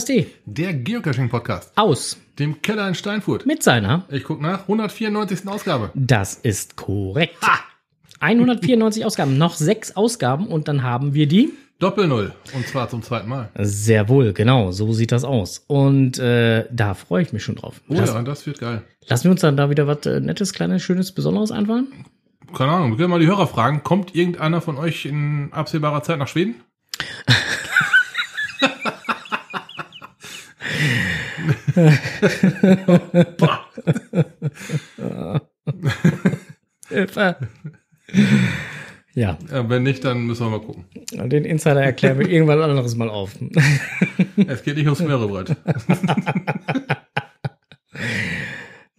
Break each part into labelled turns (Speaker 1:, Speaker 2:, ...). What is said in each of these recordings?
Speaker 1: KSD.
Speaker 2: Der Geocaching-Podcast.
Speaker 1: Aus.
Speaker 2: Dem Keller in Steinfurt.
Speaker 1: Mit seiner.
Speaker 2: Ich guck nach. 194. Ausgabe.
Speaker 1: Das ist korrekt. Ha! 194 Ausgaben. Noch sechs Ausgaben und dann haben wir die.
Speaker 2: Doppel-Null. Und zwar zum zweiten Mal.
Speaker 1: Sehr wohl, genau. So sieht das aus. Und äh, da freue ich mich schon drauf.
Speaker 2: Oh Lass, ja, das wird geil.
Speaker 1: Lassen wir uns dann da wieder was äh, Nettes, Kleines, Schönes, Besonderes einfallen?
Speaker 2: Keine Ahnung. Wir können mal die Hörer fragen. Kommt irgendeiner von euch in absehbarer Zeit nach Schweden? Hilfe. Ja. Wenn nicht, dann müssen wir mal gucken.
Speaker 1: Den Insider erklären wir irgendwann anderes mal auf.
Speaker 2: Es geht nicht ums Meerebrett.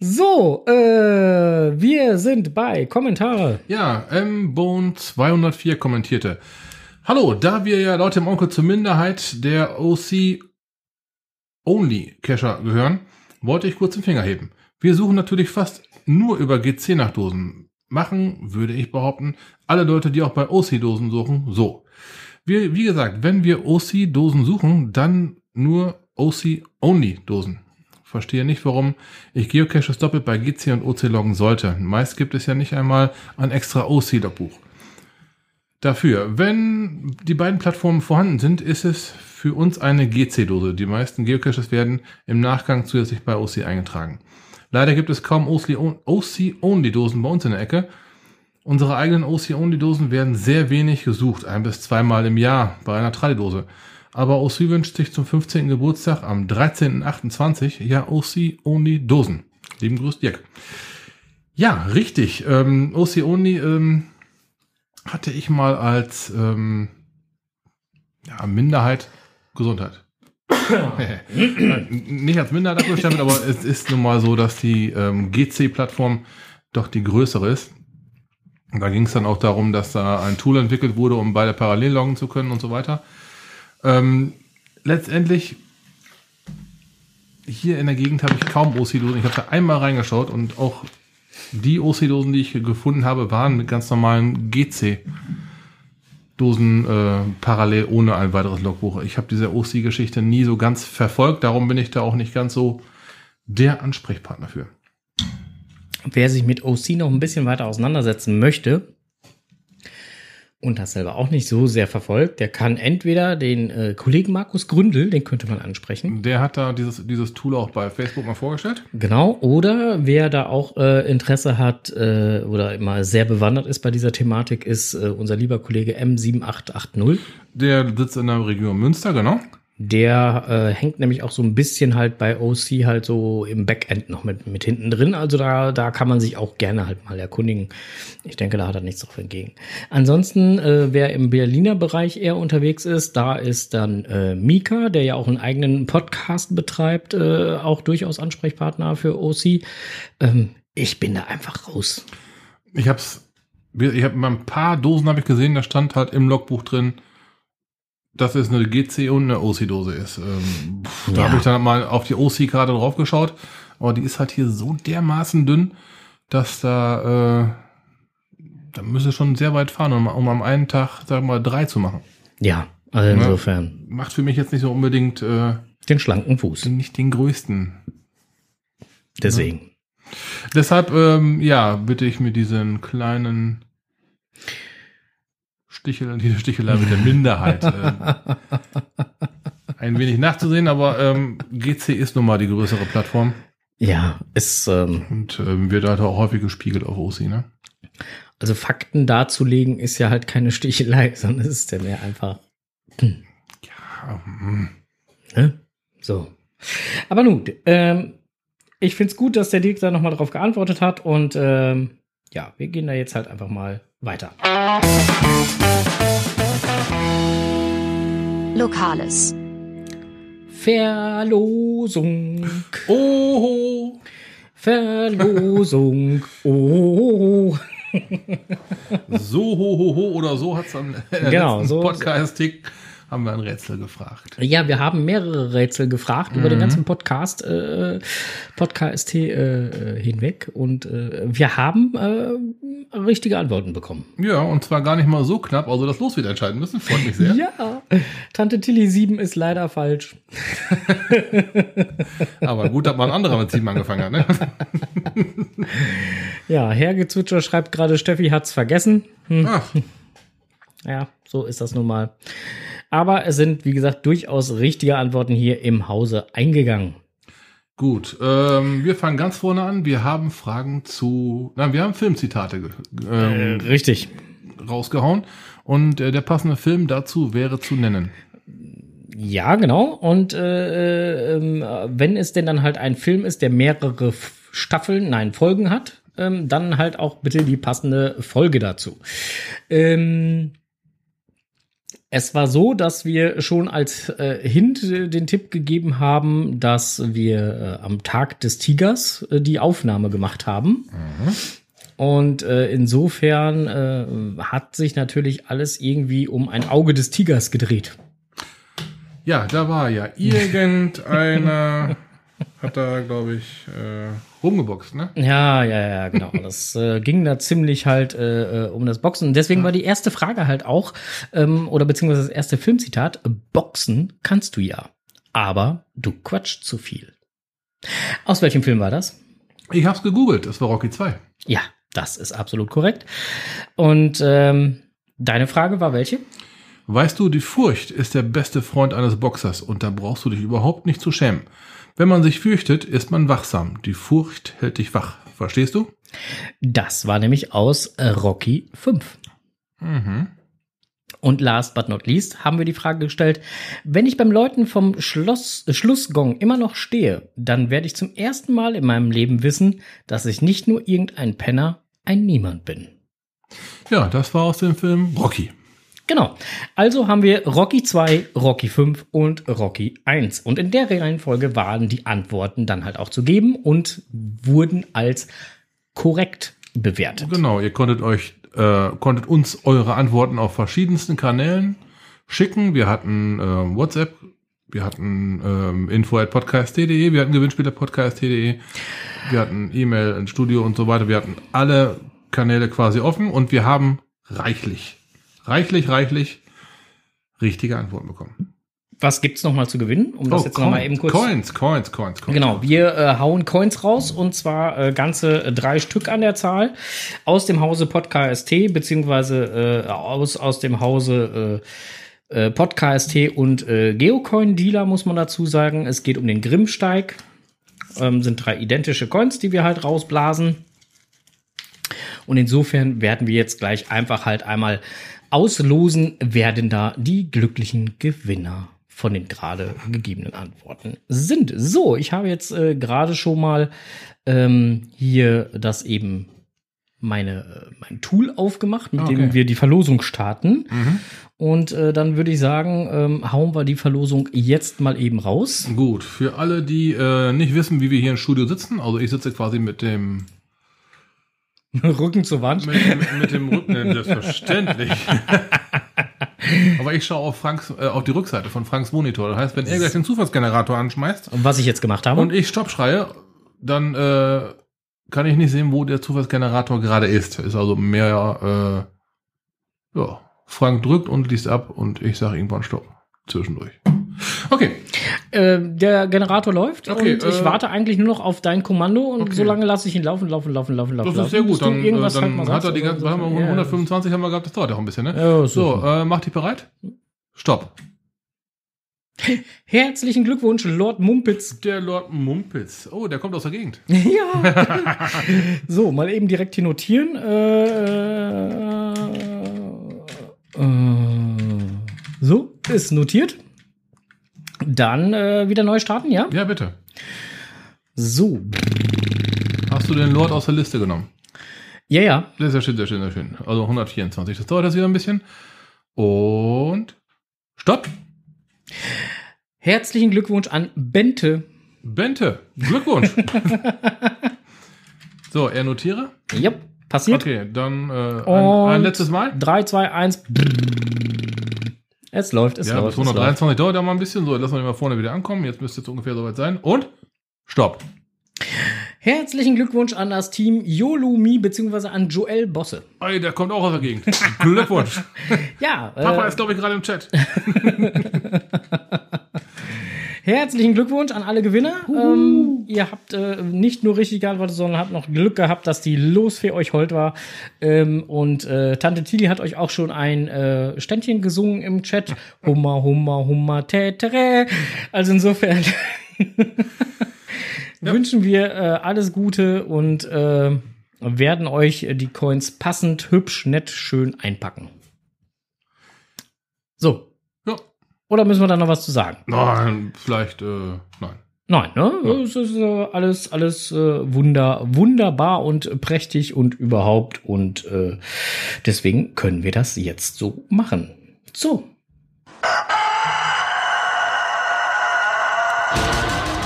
Speaker 1: So, äh, wir sind bei Kommentare.
Speaker 2: Ja, M-Bone 204 kommentierte. Hallo, da wir ja laut dem Onkel zur Minderheit der OC Only Cacher gehören, wollte ich kurz den Finger heben. Wir suchen natürlich fast nur über GC nach Dosen. Machen, würde ich behaupten, alle Leute, die auch bei OC-Dosen suchen, so. Wir, wie gesagt, wenn wir OC-Dosen suchen, dann nur OC-Only-Dosen. Verstehe nicht, warum ich Geocaches doppelt bei GC und OC loggen sollte. Meist gibt es ja nicht einmal ein extra OC-Logbuch. Dafür, wenn die beiden Plattformen vorhanden sind, ist es für uns eine GC-Dose. Die meisten Geocaches werden im Nachgang zusätzlich bei OC eingetragen. Leider gibt es kaum OC-Only-Dosen bei uns in der Ecke. Unsere eigenen OC-Only-Dosen werden sehr wenig gesucht, ein bis zweimal im Jahr bei einer Tradi-Dose. Aber OC wünscht sich zum 15. Geburtstag am 13.28. ja OC-Only-Dosen. Lieben Grüß, Dirk. Ja, richtig. Ähm, OC-Only ähm, hatte ich mal als ähm, ja, Minderheit Gesundheit. Nicht als Minderheit abgestempelt, aber es ist nun mal so, dass die ähm, GC-Plattform doch die größere ist. Und da ging es dann auch darum, dass da ein Tool entwickelt wurde, um beide parallel loggen zu können und so weiter. Ähm, letztendlich hier in der Gegend habe ich kaum OC-Dosen. Ich habe da einmal reingeschaut und auch die OC-Dosen, die ich gefunden habe, waren mit ganz normalen GC-Dosen äh, parallel ohne ein weiteres Logbuch. Ich habe diese OC-Geschichte nie so ganz verfolgt, darum bin ich da auch nicht ganz so der Ansprechpartner für.
Speaker 1: Wer sich mit OC noch ein bisschen weiter auseinandersetzen möchte, und das selber auch nicht so sehr verfolgt, der kann entweder den äh, Kollegen Markus Gründel, den könnte man ansprechen.
Speaker 2: Der hat da dieses, dieses Tool auch bei Facebook mal vorgestellt.
Speaker 1: Genau, oder wer da auch äh, Interesse hat äh, oder immer sehr bewandert ist bei dieser Thematik, ist äh, unser lieber Kollege M7880.
Speaker 2: Der sitzt in der Region Münster, genau.
Speaker 1: Der äh, hängt nämlich auch so ein bisschen halt bei OC halt so im Backend noch mit, mit hinten drin. Also da, da kann man sich auch gerne halt mal erkundigen. Ich denke, da hat er nichts drauf entgegen. Ansonsten, äh, wer im Berliner Bereich eher unterwegs ist, da ist dann äh, Mika, der ja auch einen eigenen Podcast betreibt, äh, auch durchaus Ansprechpartner für OC. Ähm, ich bin da einfach raus.
Speaker 2: Ich hab's, ich habe mal ein paar Dosen habe ich gesehen, da stand halt im Logbuch drin, dass es eine GC und eine OC-Dose ist. Ähm, ja. Da habe ich dann mal auf die OC-Karte drauf geschaut, aber die ist halt hier so dermaßen dünn, dass da, äh, da müsste schon sehr weit fahren, um, um am einen Tag, sagen wir mal, drei zu machen.
Speaker 1: Ja, also insofern.
Speaker 2: Ja, macht für mich jetzt nicht so unbedingt äh,
Speaker 1: den schlanken Fuß.
Speaker 2: Nicht den größten.
Speaker 1: Deswegen. Ja.
Speaker 2: Deshalb, ähm, ja, bitte ich mir diesen kleinen Stichel, diese Stichelei mit der Minderheit. äh, ein wenig nachzusehen, aber ähm, GC ist nun mal die größere Plattform.
Speaker 1: Ja, ist. Ähm,
Speaker 2: Und ähm, wird halt auch häufig gespiegelt auf OC, ne?
Speaker 1: Also Fakten darzulegen ist ja halt keine Stichelei, sondern es ist ja mehr einfach. Hm. Ja. Hm. Ne? So. Aber nun, ähm, ich find's gut, dass der Dirk da nochmal drauf geantwortet hat und ähm, ja, wir gehen da jetzt halt einfach mal weiter.
Speaker 3: Lokales.
Speaker 1: Verlosung.
Speaker 2: Oh.
Speaker 1: Verlosung. Oh.
Speaker 2: so ho, ho, ho oder so hat es am
Speaker 1: genau, so,
Speaker 2: Podcast-Tick haben wir ein Rätsel gefragt.
Speaker 1: Ja, wir haben mehrere Rätsel gefragt mhm. über den mhm. ganzen Podcast, äh, Podcast äh, hinweg. Und äh, wir haben äh, richtige Antworten bekommen.
Speaker 2: Ja, und zwar gar nicht mal so knapp, also das Los wieder entscheiden müssen. Freut mich sehr.
Speaker 1: Ja, Tante Tilly 7 ist leider falsch.
Speaker 2: Aber gut, dass mal ein anderer mit 7 angefangen hat, ne?
Speaker 1: Ja, Herrgezwitscher schreibt gerade, Steffi hat's vergessen. Hm.
Speaker 2: Ach,
Speaker 1: Ja, so ist das nun mal. Aber es sind, wie gesagt, durchaus richtige Antworten hier im Hause eingegangen.
Speaker 2: Gut. Ähm, wir fangen ganz vorne an. Wir haben Fragen zu, nein, wir haben Filmzitate ähm,
Speaker 1: Richtig.
Speaker 2: rausgehauen. Und äh, der passende Film dazu wäre zu nennen.
Speaker 1: Ja, genau. Und äh, ähm, wenn es denn dann halt ein Film ist, der mehrere Staffeln, nein, Folgen hat, ähm, dann halt auch bitte die passende Folge dazu. Ähm, es war so, dass wir schon als äh, Hint äh, den Tipp gegeben haben, dass wir äh, am Tag des Tigers äh, die Aufnahme gemacht haben. Und äh, insofern äh, hat sich natürlich alles irgendwie um ein Auge des Tigers gedreht.
Speaker 2: Ja, da war ja irgendeiner, hat da, glaube ich, äh, rumgeboxt, ne?
Speaker 1: Ja, ja, ja, genau. Das äh, ging da ziemlich halt äh, äh, um das Boxen. Und deswegen war die erste Frage halt auch, ähm, oder beziehungsweise das erste Filmzitat, Boxen kannst du ja, aber du quatscht zu viel. Aus welchem Film war das?
Speaker 2: Ich hab's gegoogelt, es war Rocky 2.
Speaker 1: Ja, das ist absolut korrekt. Und ähm, deine Frage war welche?
Speaker 2: Weißt du, die Furcht ist der beste Freund eines Boxers und da brauchst du dich überhaupt nicht zu schämen. Wenn man sich fürchtet, ist man wachsam. Die Furcht hält dich wach. Verstehst du?
Speaker 1: Das war nämlich aus äh, Rocky 5.
Speaker 2: Mhm.
Speaker 1: Und last but not least haben wir die Frage gestellt, wenn ich beim Läuten vom Schloss, äh, Schlussgong immer noch stehe, dann werde ich zum ersten Mal in meinem Leben wissen, dass ich nicht nur irgendein Penner, ein Niemand bin.
Speaker 2: Ja, das war aus dem Film Rocky.
Speaker 1: Genau. Also haben wir Rocky 2, Rocky 5 und Rocky 1. Und in der Reihenfolge waren die Antworten dann halt auch zu geben und wurden als korrekt bewertet.
Speaker 2: Genau, ihr konntet euch, äh, konntet uns eure Antworten auf verschiedensten Kanälen schicken. Wir hatten äh, WhatsApp, wir hatten ähm, info at podcast.de, wir hatten Gewinnspieler.podcast.de, wir hatten E-Mail ins Studio und so weiter. Wir hatten alle Kanäle quasi offen und wir haben reichlich, reichlich, reichlich richtige Antworten bekommen.
Speaker 1: Was gibt's noch mal zu gewinnen? Um das jetzt noch mal eben kurz
Speaker 2: Coins, Coins, Coins, Coins.
Speaker 1: Genau, wir äh, hauen Coins raus und zwar äh, ganze äh, drei Stück an der Zahl aus dem Hause Podcast beziehungsweise äh, aus, aus dem Hause äh, äh, Podcast und äh, Geocoin Dealer muss man dazu sagen. Es geht um den Grimmsteig. Ähm, sind drei identische Coins, die wir halt rausblasen. Und insofern werden wir jetzt gleich einfach halt einmal auslosen, wer denn da die glücklichen Gewinner von den gerade gegebenen Antworten sind. So, ich habe jetzt äh, gerade schon mal ähm, hier das eben meine, äh, mein Tool aufgemacht, mit dem
Speaker 2: Okay.
Speaker 1: wir die Verlosung starten. Und äh, dann würde ich sagen, ähm, hauen wir die Verlosung jetzt mal eben raus.
Speaker 2: Gut, für alle, die äh, nicht wissen, wie wir hier im Studio sitzen, also ich sitze quasi mit dem
Speaker 1: Rücken zur Wand.
Speaker 2: Mit, mit, mit dem Rücken, selbstverständlich. Aber ich schaue auf, Franks, äh, auf die Rückseite von Franks Monitor. Das heißt, wenn er gleich den Zufallsgenerator anschmeißt
Speaker 1: Was ich jetzt gemacht habe.
Speaker 2: und ich Stopp schreie, dann äh, kann ich nicht sehen, wo der Zufallsgenerator gerade ist. Ist also mehr, äh, ja, Frank drückt und liest ab und ich sage irgendwann Stopp. Zwischendurch. Okay,
Speaker 1: Äh, der Generator läuft
Speaker 2: Okay,
Speaker 1: und ich
Speaker 2: äh,
Speaker 1: warte eigentlich nur noch auf dein Kommando und
Speaker 2: Okay.
Speaker 1: so lange lasse ich ihn laufen, laufen, laufen, laufen, laufen.
Speaker 2: das ist sehr gut. Dann, äh, dann
Speaker 1: halt
Speaker 2: hat
Speaker 1: sagst
Speaker 2: er die
Speaker 1: oder
Speaker 2: ganze,
Speaker 1: so.
Speaker 2: haben wir,
Speaker 1: Ja.
Speaker 2: 125 haben wir gehabt, das dauert ja auch ein bisschen, ne?
Speaker 1: Ja,
Speaker 2: So,
Speaker 1: so.
Speaker 2: äh, mach dich bereit? Stopp.
Speaker 1: Herzlichen Glückwunsch, Lord Mumpitz.
Speaker 2: Der Lord Mumpitz. Oh, der kommt aus der Gegend.
Speaker 1: ja. so, mal eben direkt hier notieren. Äh, äh, so, ist notiert. Dann äh, wieder neu starten, ja?
Speaker 2: Ja, bitte.
Speaker 1: So.
Speaker 2: Hast du den Lord aus der Liste genommen?
Speaker 1: Ja, ja.
Speaker 2: Sehr, sehr schön, sehr schön, sehr schön. Also 124. Das dauert jetzt wieder ein bisschen. Und Stopp.
Speaker 1: Herzlichen Glückwunsch an Bente.
Speaker 2: Bente. Glückwunsch. so, er notiere.
Speaker 1: Ja, passiert.
Speaker 2: Okay, dann äh, ein, ein letztes Mal.
Speaker 1: 3, 2, 1. Es läuft, es
Speaker 2: Ja, bis
Speaker 1: läuft. läuft.
Speaker 2: 123 dauert ja mal ein bisschen. So, lassen wir den mal vorne wieder ankommen. Jetzt müsste es ungefähr soweit sein. Und Stopp.
Speaker 1: Herzlichen Glückwunsch an das Team Yolumi beziehungsweise an Joel Bosse.
Speaker 2: Ey, der kommt auch aus der Gegend. Glückwunsch.
Speaker 1: Ja,
Speaker 2: Papa
Speaker 1: äh,
Speaker 2: ist, glaube ich, gerade im Chat.
Speaker 1: herzlichen Glückwunsch an alle Gewinner. Ähm, ihr habt äh, nicht nur richtig geantwortet, sondern habt noch Glück gehabt, dass die Losfee euch hold war. Ähm, und äh, Tante Tili hat euch auch schon ein äh, Ständchen gesungen im Chat. Hummer, Hummer, Hummer, tätere. Also insofern wünschen wir äh, alles Gute und äh, werden euch die Coins passend, hübsch, nett, schön einpacken. So.
Speaker 2: Ja.
Speaker 1: Oder müssen wir da noch was zu sagen?
Speaker 2: Nein, vielleicht, äh, nein.
Speaker 1: Nein, ne? Es ist äh, alles, alles äh, wunder, wunderbar und prächtig und überhaupt. Und äh, deswegen können wir das jetzt so machen. So.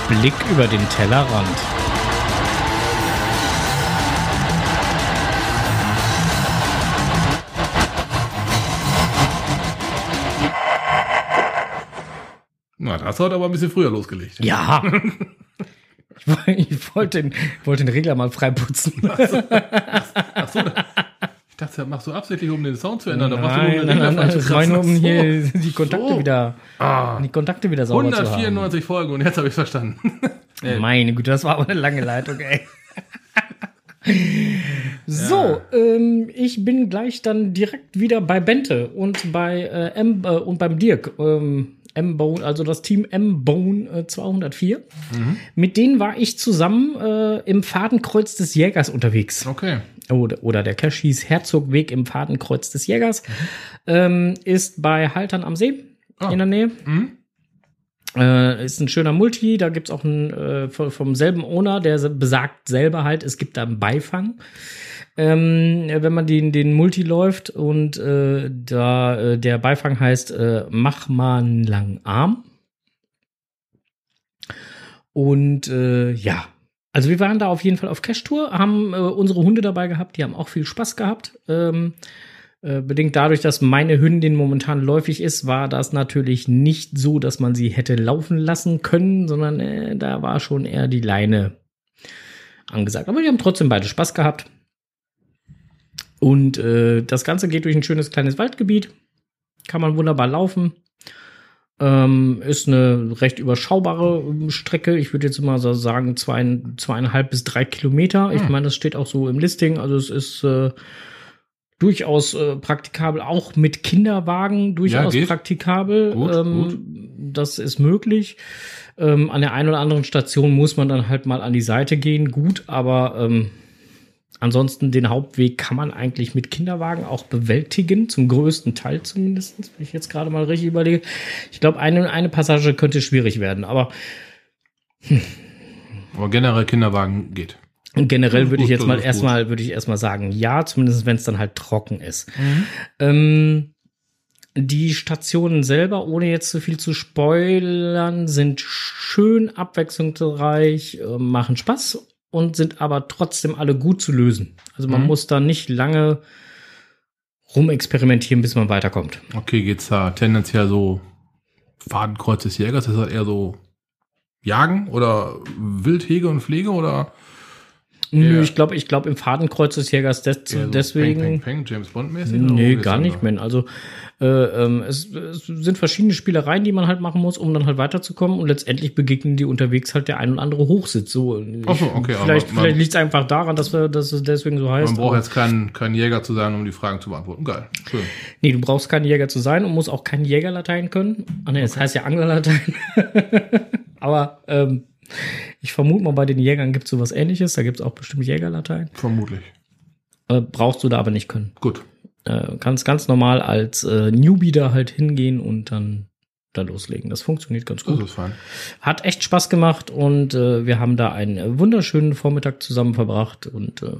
Speaker 1: Blick über den Tellerrand.
Speaker 2: Na, das hat aber ein bisschen früher losgelegt.
Speaker 1: Ja. Ich woll- Ich wollte den, wollte den Regler mal freiputzen.
Speaker 2: Ach so, ich dachte, das machst du absichtlich, um den Sound zu ändern. Da machst du nur
Speaker 1: Nein,
Speaker 2: den
Speaker 1: nein, nein,
Speaker 2: zu
Speaker 1: war nur, um hier die Kontakte
Speaker 2: So.
Speaker 1: wieder,
Speaker 2: Ah,
Speaker 1: die Kontakte wieder sauber zu haben.
Speaker 2: 194 Folgen und jetzt habe ich verstanden. Äh,
Speaker 1: Meine Güte, das war aber eine lange Leitung, ey. So, ähm, ich bin gleich dann direkt wieder bei Bente und bei äh, M äh, und beim Dirk. Ähm, M-Bone, also das Team M-Bone äh, 204. Mit denen war ich zusammen äh, im Fadenkreuz des Jägers unterwegs.
Speaker 2: Okay.
Speaker 1: Oder, oder der Cache hieß Herzogweg im Fadenkreuz des Jägers. Ähm, ist bei Haltern am See
Speaker 2: Ah.
Speaker 1: in der Nähe.
Speaker 2: Mhm.
Speaker 1: Äh, ist ein schöner Multi, da gibt's auch einen äh, vom selben Owner, der besagt selber halt, es gibt da einen Beifang. Ähm, wenn man den, den Multi läuft und äh, da äh, der Beifang heißt äh, Mach mal einen langen Arm. Und äh, ja, also wir waren da auf jeden Fall auf Cash-Tour, haben unsere Hunde dabei gehabt, die haben auch viel Spaß gehabt. Ähm, äh, bedingt dadurch, dass meine Hündin momentan läufig ist, war das natürlich nicht so, dass man sie hätte laufen lassen können, sondern äh, da war schon eher die Leine angesagt. Aber die haben trotzdem beide Spaß gehabt. Und äh, das Ganze geht durch ein schönes kleines Waldgebiet. Kann man wunderbar laufen. Ähm, ist eine recht überschaubare ähm, Strecke. Ich würde jetzt mal so sagen, zwei, zweieinhalb bis drei Kilometer. Ich
Speaker 2: Hm.
Speaker 1: meine, das steht auch so im Listing. Also es ist äh, durchaus äh, praktikabel, auch mit Kinderwagen durchaus
Speaker 2: geht.
Speaker 1: praktikabel.
Speaker 2: Gut,
Speaker 1: ähm, Das ist möglich. Ähm, an der einen oder anderen Station muss man dann halt mal an die Seite gehen, gut, aber ähm, ansonsten den Hauptweg kann man eigentlich mit Kinderwagen auch bewältigen, zum größten Teil zumindest, wenn ich jetzt gerade mal richtig überlege. Ich glaube, eine, eine Passage könnte schwierig werden, aber
Speaker 2: Aber generell Kinderwagen geht.
Speaker 1: Generell
Speaker 2: Das
Speaker 1: würde ich jetzt
Speaker 2: das
Speaker 1: mal erstmal, würde ich erstmal sagen, ja, zumindest wenn es dann halt trocken ist. Ähm, die Stationen selber, ohne jetzt zu viel zu spoilern, sind schön abwechslungsreich, äh, machen Spaß und sind aber trotzdem alle gut zu lösen. Also man
Speaker 2: Mhm.
Speaker 1: muss da nicht lange rumexperimentieren, bis man weiterkommt.
Speaker 2: Okay, geht's da tendenziell so Fadenkreuz des Jägers? Ist das eher so Jagen oder Wildhege und Pflege oder
Speaker 1: Nö,
Speaker 2: Ja.
Speaker 1: ich glaube, ich glaube im Fadenkreuz des Jägers des,
Speaker 2: eher so
Speaker 1: deswegen.
Speaker 2: Peng, Peng, Peng, James Bond mäßig?
Speaker 1: Nee, gar nicht, man. Also äh, ähm, es, es sind verschiedene Spielereien, die man halt machen muss, um dann halt weiterzukommen. Und letztendlich begegnen die unterwegs halt der ein oder andere Hochsitz. So,
Speaker 2: Ach so, okay,
Speaker 1: vielleicht
Speaker 2: man-
Speaker 1: vielleicht liegt es einfach daran, dass, wir, dass es deswegen so heißt.
Speaker 2: Man braucht jetzt keinen kein Jäger zu sein, um die Fragen zu beantworten. Geil, schön.
Speaker 1: nee, du brauchst kein Jäger zu sein und musst auch kein Jägerlatein können. Ah, nee, es heißt ja Anglerlatein. aber ähm, ich vermute mal, bei den Jägern gibt es sowas ähnliches. Da gibt es auch bestimmt Jägerlatein.
Speaker 2: Vermutlich.
Speaker 1: Äh, brauchst du da aber nicht können.
Speaker 2: Gut.
Speaker 1: äh, kannst ganz normal als äh, Newbie da halt hingehen und dann da loslegen. Das funktioniert ganz
Speaker 2: Das
Speaker 1: gut.
Speaker 2: ist fein.
Speaker 1: Hat echt Spaß gemacht und äh, wir haben da einen äh, wunderschönen Vormittag zusammen verbracht und äh,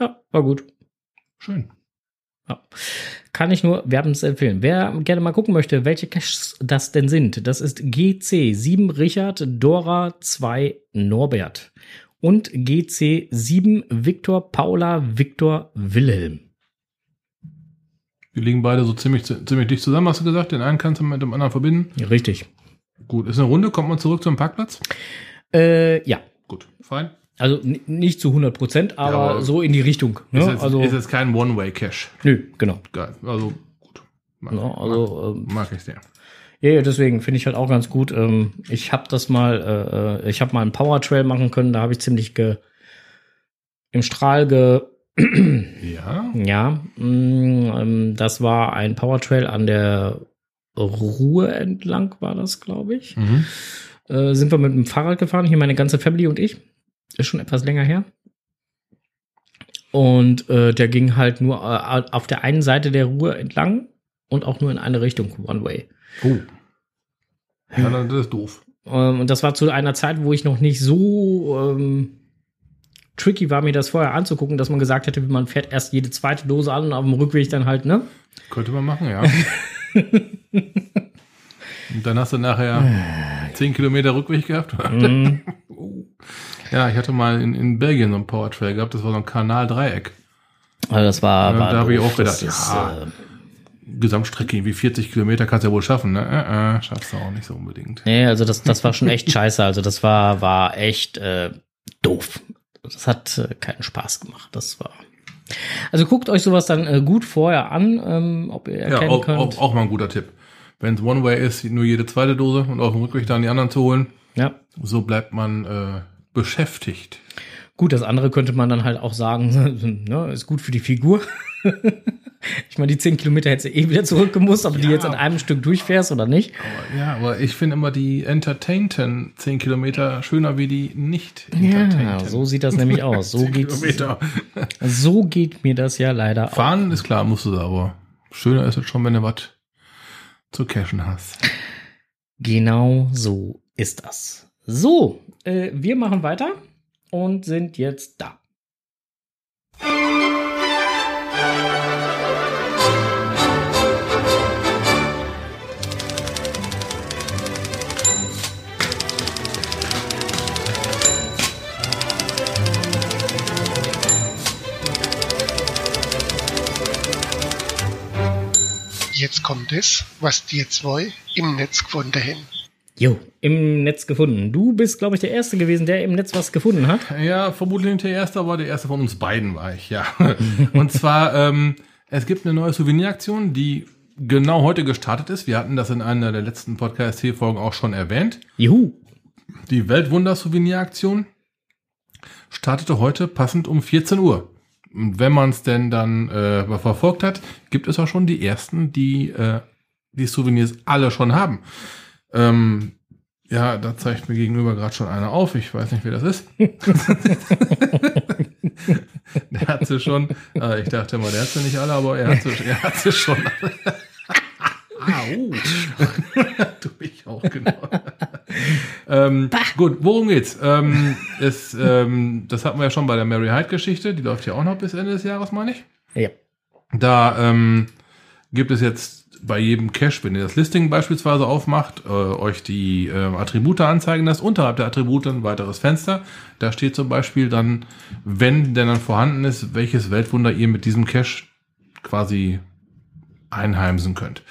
Speaker 1: ja, war gut.
Speaker 2: Schön.
Speaker 1: Ja. Kann ich nur wärmstens empfehlen. Wer gerne mal gucken möchte, welche Caches das denn sind, das ist GC 7 Richard Dora 2 Norbert und GC 7 Victor Paula Victor Wilhelm.
Speaker 2: Die liegen beide so ziemlich, ziemlich dicht zusammen, hast du gesagt. Den einen kannst du mit dem anderen verbinden.
Speaker 1: Ja, richtig.
Speaker 2: Gut, ist eine Runde, kommt man zurück zum Parkplatz?
Speaker 1: Äh, ja,
Speaker 2: Gut, fein.
Speaker 1: Also nicht zu 100 Prozent, aber,
Speaker 2: aber
Speaker 1: so in die Richtung. Ne?
Speaker 2: Ist, jetzt,
Speaker 1: also,
Speaker 2: ist jetzt kein One-Way-Cache.
Speaker 1: nö, genau.
Speaker 2: Geil. Also gut. Mag,
Speaker 1: Ja, also, ähm,
Speaker 2: mag ich sehr.
Speaker 1: Ja, ja, deswegen finde ich halt auch ganz gut. Ähm, ich habe das mal, äh, ich habe mal einen Power Trail machen können, da habe ich ziemlich ge, im Strahl ge,
Speaker 2: Ja.
Speaker 1: ja, mh, ähm, das war ein Power Trail an der Ruhe entlang, war das, glaube ich.
Speaker 2: Mhm.
Speaker 1: Äh, sind wir mit dem Fahrrad gefahren, hier meine ganze Family und ich. Ist schon etwas länger her. Und äh, der ging halt nur äh, auf der einen Seite der Ruhe entlang und auch nur in eine Richtung, One Way.
Speaker 2: Oh. Ja, dann, das ist doof.
Speaker 1: Ähm, und das war zu einer Zeit, wo ich noch nicht so ähm, tricky war, mir das vorher anzugucken, dass man gesagt hätte, man fährt erst jede zweite Dose an und auf dem Rückweg dann halt, ne?
Speaker 2: Könnte man machen, ja. Und dann hast du nachher 10 Kilometer Rückweg gehabt.
Speaker 1: Mhm.
Speaker 2: Ja, ich hatte mal in, in Belgien so ein Powertrail gehabt, das war so ein Kanaldreieck.
Speaker 1: Also das war,
Speaker 2: Ja,
Speaker 1: war
Speaker 2: da hab ich auch gedacht,
Speaker 1: ist,
Speaker 2: ja.
Speaker 1: äh,
Speaker 2: Gesamtstrecke irgendwie 40 Kilometer kannst du ja wohl schaffen, ne? Äh, äh, schaffst du auch nicht so unbedingt.
Speaker 1: nee, also das, das war schon echt scheiße. Also das war, war echt äh, doof. Das hat äh, keinen Spaß gemacht. Das war. Also guckt euch sowas dann äh, gut vorher an, ähm, ob ihr
Speaker 2: Ja,
Speaker 1: erkennen
Speaker 2: auch,
Speaker 1: könnt.
Speaker 2: auch, auch mal ein guter Tipp. Wenn es One-Way ist, nur jede zweite Dose und auf dem Rückweg dann die anderen zu holen,
Speaker 1: Ja.
Speaker 2: so bleibt man äh, beschäftigt.
Speaker 1: Gut, das andere könnte man dann halt auch sagen, ne, ist gut für die Figur. ich meine, die 10 Kilometer hättest du eh wieder zurückgemusst, ob du die
Speaker 2: Ja.
Speaker 1: jetzt an einem Stück durchfährst oder nicht.
Speaker 2: Aber, ja, aber ich finde immer die entertainten 10 Kilometer schöner wie die nicht
Speaker 1: Ja,
Speaker 2: entertainten.
Speaker 1: so sieht das nämlich aus. So
Speaker 2: 10
Speaker 1: geht's.
Speaker 2: Kilometer.
Speaker 1: So geht mir das ja leider auch.
Speaker 2: Fahren ist klar, musst du aber schöner ist es schon, wenn du was zu cashen hast.
Speaker 1: Genau so ist das. So, äh, wir machen weiter und sind jetzt da.
Speaker 3: Jetzt kommt es, was die zwei im Netz gefunden haben.
Speaker 1: Jo, im Netz gefunden. Du bist, glaube ich, der Erste gewesen, der im Netz was gefunden hat.
Speaker 2: Ja, vermutlich nicht der erste, aber der erste von uns beiden war ich, ja. Und zwar, ähm, es gibt eine neue Souveniraktion, die genau heute gestartet ist. Wir hatten das in einer der letzten Podcast-Folgen auch schon erwähnt.
Speaker 1: Juhu.
Speaker 2: Die Weltwunder-Souveniraktion startete heute passend um 14 Uhr. Und wenn man es denn dann äh, verfolgt hat, gibt es auch schon die ersten, die äh, die Souvenirs alle schon haben. Ähm, ja, da zeigt mir gegenüber gerade schon einer auf. Ich weiß nicht, wer das ist. der hat sie schon. Äh, ich dachte mal, der hat sie nicht alle, aber er hat sie, er hat sie schon alle. Au. du mich auch, genau. ähm, gut, worum geht's? Ähm, es, ähm, das hatten wir ja schon bei der Mary Hyde-Geschichte. Die läuft ja auch noch bis Ende des Jahres, meine ich.
Speaker 1: Ja.
Speaker 2: Da ähm, gibt es jetzt bei jedem Cache, wenn ihr das Listing beispielsweise aufmacht, äh, euch die äh, Attribute anzeigen lässt. Unterhalb der Attribute ein weiteres Fenster. Da steht zum Beispiel dann, wenn denn dann vorhanden ist, welches Weltwunder ihr mit diesem Cache quasi einheimsen könnt.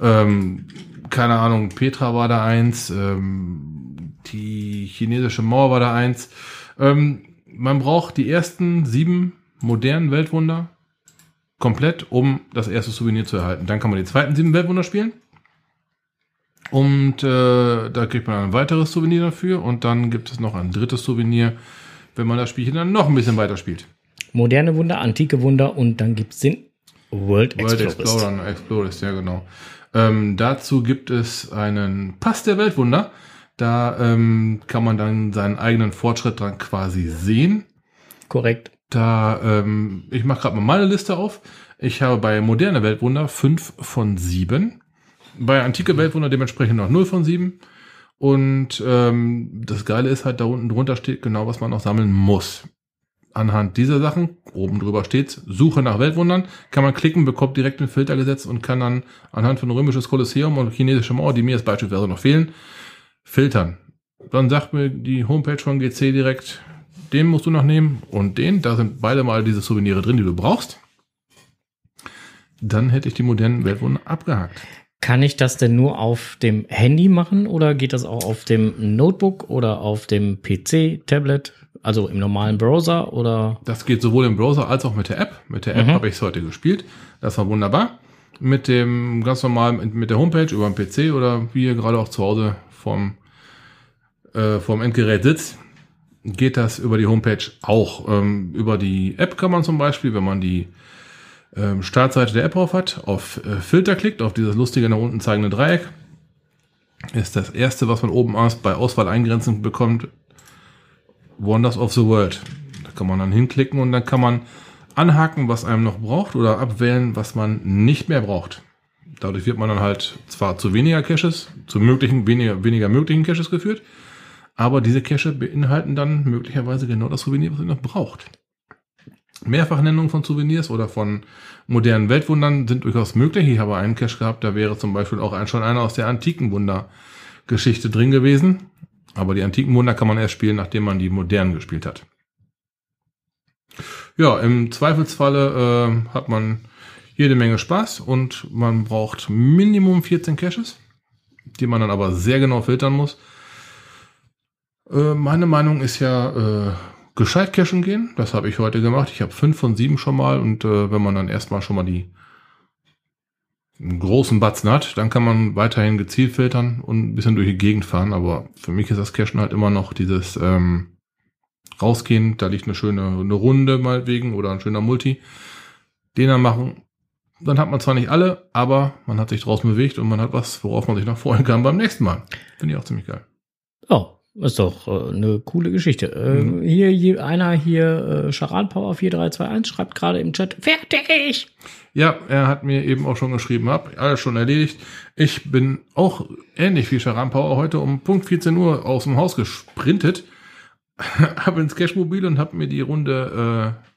Speaker 2: Ähm, keine Ahnung, Petra war da eins, ähm, die chinesische Mauer war da eins. Ähm, man braucht die ersten sieben modernen Weltwunder komplett, um das erste Souvenir zu erhalten. Dann kann man die zweiten sieben Weltwunder spielen. Und äh, da kriegt man ein weiteres Souvenir dafür. Und dann gibt es noch ein drittes Souvenir, wenn man das Spielchen dann noch ein bisschen weiter spielt.
Speaker 1: Moderne Wunder, antike Wunder und dann gibt's den World
Speaker 2: World. Explorer, Explorers, ja genau. Ähm, dazu gibt es einen Pass der Weltwunder. Da ähm, kann man dann seinen eigenen Fortschritt dran quasi sehen.
Speaker 1: Korrekt.
Speaker 2: Da, ähm, ich mache gerade mal meine Liste auf. Ich habe bei moderne Weltwunder 5 von 7. Bei antike Weltwunder dementsprechend noch 0 von 7. Und ähm, das Geile ist halt, da unten drunter steht genau, was man noch sammeln muss. Anhand dieser Sachen, oben drüber steht, Suche nach Weltwundern, kann man klicken, bekommt direkt einen Filter gesetzt und kann dann anhand von römisches Kolosseum und chinesische Mauer, die mir jetzt beispielsweise noch fehlen, filtern. Dann sagt mir die Homepage von GC direkt, den musst du noch nehmen und den, da sind beide mal diese Souvenire drin, die du brauchst. Dann hätte ich die modernen Weltwunder abgehakt.
Speaker 1: Kann ich das denn nur auf dem Handy machen oder geht das auch auf dem Notebook oder auf dem PC, Tablet Also im normalen Browser oder?
Speaker 2: Das geht sowohl im Browser als auch mit der App. Mit der App
Speaker 1: Mhm.
Speaker 2: habe ich es heute gespielt. Das war wunderbar. Mit dem ganz normalen, mit der Homepage über den PC oder wie ihr gerade auch zu Hause vom, äh, vom Endgerät sitzt, geht das über die Homepage auch. Ähm, über die App kann man zum Beispiel, wenn man die ähm, Startseite der App auf hat, auf äh, Filter klickt, auf dieses lustige nach unten zeigende Dreieck, ist das erste, was man oben aus, bei Auswahl eingrenzen bekommt, Wonders of the World. Da kann man dann hinklicken und dann kann man anhaken, was einem noch braucht oder abwählen, was man nicht mehr braucht. Dadurch wird man dann halt zwar zu weniger Caches, zu möglichen, weniger, weniger möglichen Caches geführt, aber diese Cache beinhalten dann möglicherweise genau das Souvenir, was ihr noch braucht. Mehrfachnennungen von Souvenirs oder von modernen Weltwundern sind durchaus möglich. Ich habe einen Cache gehabt, da wäre zum Beispiel auch ein, schon einer aus der Antikenwunder-Geschichte drin gewesen. Aber die antiken Wunder kann man erst spielen, nachdem man die modernen gespielt hat. Ja, im Zweifelsfalle äh, hat man jede Menge Spaß und man braucht Minimum 14 Caches, die man dann aber sehr genau filtern muss. Äh, meine Meinung ist ja, äh, gescheit cashen gehen. Das habe ich heute gemacht. Ich habe fünf von sieben schon mal und äh, wenn man dann erstmal schon mal die einen großen Batzen hat, dann kann man weiterhin gezielt filtern und ein bisschen durch die Gegend fahren. Aber für mich ist das Cashen halt immer noch dieses ähm, rausgehen. Da liegt eine schöne eine Runde meinetwegen oder ein schöner Multi. Den dann machen. Dann hat man zwar nicht alle, aber man hat sich draußen bewegt und man hat was, worauf man sich noch freuen kann beim nächsten Mal. Finde ich auch ziemlich geil.
Speaker 1: Oh, ist doch äh, eine coole Geschichte. Äh,
Speaker 2: Mhm.
Speaker 1: Hier, hier einer hier, äh, Charan Power 4321 schreibt gerade im Chat, fertig!
Speaker 2: Ja, er hat mir eben auch schon geschrieben, hab alles schon erledigt. Ich bin auch ähnlich wie Sharam Power heute um Punkt 14 Uhr aus dem Haus gesprintet, hab ins Cashmobil und hab mir die Runde äh,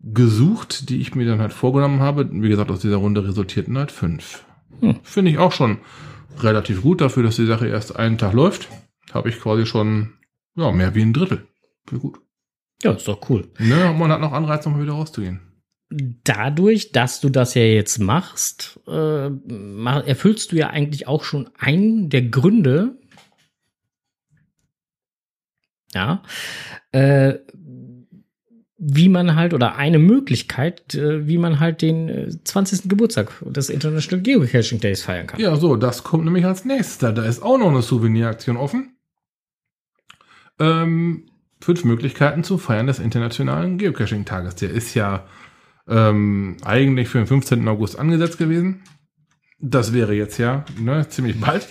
Speaker 2: gesucht, die ich mir dann halt vorgenommen habe. Wie gesagt, aus dieser Runde resultierten halt fünf.
Speaker 1: Hm.
Speaker 2: Finde ich auch schon relativ gut dafür, dass die Sache erst einen Tag läuft. Habe ich quasi schon ja, mehr wie ein Drittel. Ich gut.
Speaker 1: Ja, ist doch cool.
Speaker 2: Ne, man hat noch Anreiz, nochmal wieder rauszugehen.
Speaker 1: Dadurch, dass du das ja jetzt machst, äh, erfüllst du ja eigentlich auch schon einen der Gründe, ja, äh, wie man halt, oder eine Möglichkeit, äh, wie man halt den äh, 20. Geburtstag des International Geocaching Days feiern kann.
Speaker 2: Ja, so, das kommt nämlich als nächster. Da ist auch noch eine Souveniraktion offen. Ähm, fünf Möglichkeiten zu feiern des Internationalen Geocaching-Tages. Der ist ja ähm, eigentlich für den 15. August angesetzt gewesen. Das wäre jetzt ja ne, ziemlich bald.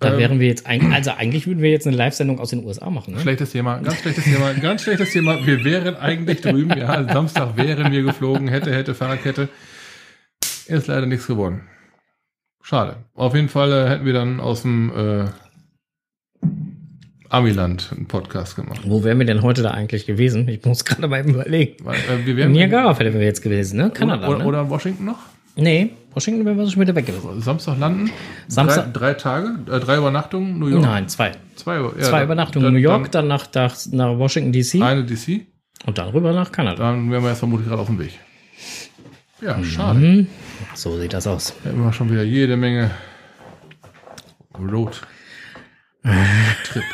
Speaker 1: Da
Speaker 2: Ähm,
Speaker 1: wären wir jetzt eigentlich, also eigentlich würden wir jetzt eine Live-Sendung aus den USA machen. Ne?
Speaker 2: Schlechtes Thema, ganz schlechtes Thema, ganz schlechtes Thema. Wir wären eigentlich drüben, ja, Samstag wären wir geflogen, hätte, hätte, Fahrradkette. Ist leider nichts geworden. Schade. Auf jeden Fall äh, hätten wir dann aus dem äh, Amiland einen Podcast gemacht.
Speaker 1: Wo wären wir denn heute da eigentlich gewesen? Ich muss gerade mal überlegen.
Speaker 2: Weil, äh, wir wären
Speaker 1: Niagara wären wir jetzt gewesen, ne? Kanada,
Speaker 2: oder,
Speaker 1: ne?
Speaker 2: oder, Washington noch?
Speaker 1: Nee, Washington wären wir schon wieder weg gewesen.
Speaker 2: Samstag landen.
Speaker 1: Samstag-
Speaker 2: Drei, drei Tage, äh, drei Übernachtungen, New York.
Speaker 1: Nein, zwei.
Speaker 2: Zwei, ja,
Speaker 1: Zwei Übernachtungen
Speaker 2: dann-
Speaker 1: New York, dann nach, nach, nach Washington DC
Speaker 2: eine DC.
Speaker 1: und dann rüber nach Kanada.
Speaker 2: Dann wären wir jetzt vermutlich gerade auf dem Weg. Ja, schade.
Speaker 1: Mhm. So sieht das aus.
Speaker 2: Hätten wir schon wieder jede Menge Road Trip.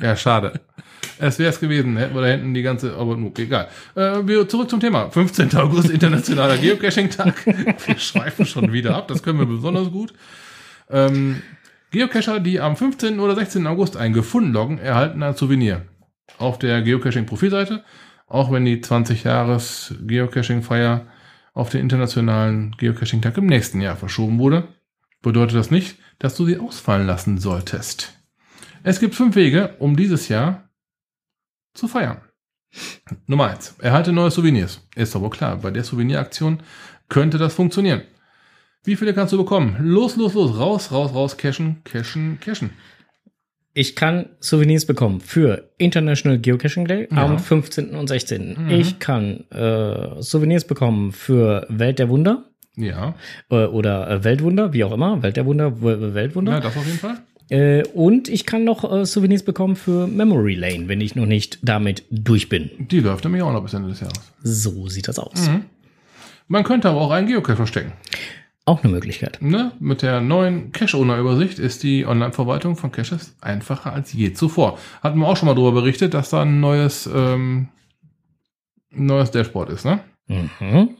Speaker 2: Ja, schade. Es wäre es gewesen, hätten wir da hinten die ganze, aber nur, egal. Äh, wir zurück zum Thema. 15. August, Internationaler Geocaching-Tag. Wir schweifen schon wieder ab, das können wir besonders gut. Ähm, Geocacher, die am 15. oder 16. August ein Gefunden loggen, erhalten ein Souvenir. Auf der Geocaching-Profilseite, auch wenn die 20 Jahres Geocaching-Feier auf den Internationalen Geocaching-Tag im nächsten Jahr verschoben wurde, bedeutet das nicht, dass du sie ausfallen lassen solltest. Es gibt fünf Wege, um dieses Jahr zu feiern. Nummer eins: Erhalte neue Souvenirs. Ist aber klar, bei der Souveniraktion könnte das funktionieren. Wie viele kannst du bekommen? Los, los, los, raus, raus, raus, cashen, cashen, cashen.
Speaker 1: Ich kann Souvenirs bekommen für International Geocaching Day
Speaker 2: Ja.
Speaker 1: am 15. und 16.
Speaker 2: Mhm.
Speaker 1: Ich kann äh, Souvenirs bekommen für Welt der Wunder
Speaker 2: Ja,
Speaker 1: äh, oder äh, Weltwunder, wie auch immer. Welt der Wunder, Weltwunder.
Speaker 2: ja, das auf jeden Fall.
Speaker 1: Äh, und ich kann noch äh, Souvenirs bekommen für Memory Lane, wenn ich noch nicht damit durch bin.
Speaker 2: Die läuft nämlich auch noch bis Ende des Jahres.
Speaker 1: So sieht das aus.
Speaker 2: Mhm. Man könnte aber auch einen Geocache verstecken.
Speaker 1: Auch eine Möglichkeit.
Speaker 2: Ne? Mit der neuen Cache-Owner-Übersicht ist die Online-Verwaltung von Caches einfacher als je zuvor. Hatten wir auch schon mal darüber berichtet, dass da ein neues, ähm, neues Dashboard ist. Ne?
Speaker 1: Mhm.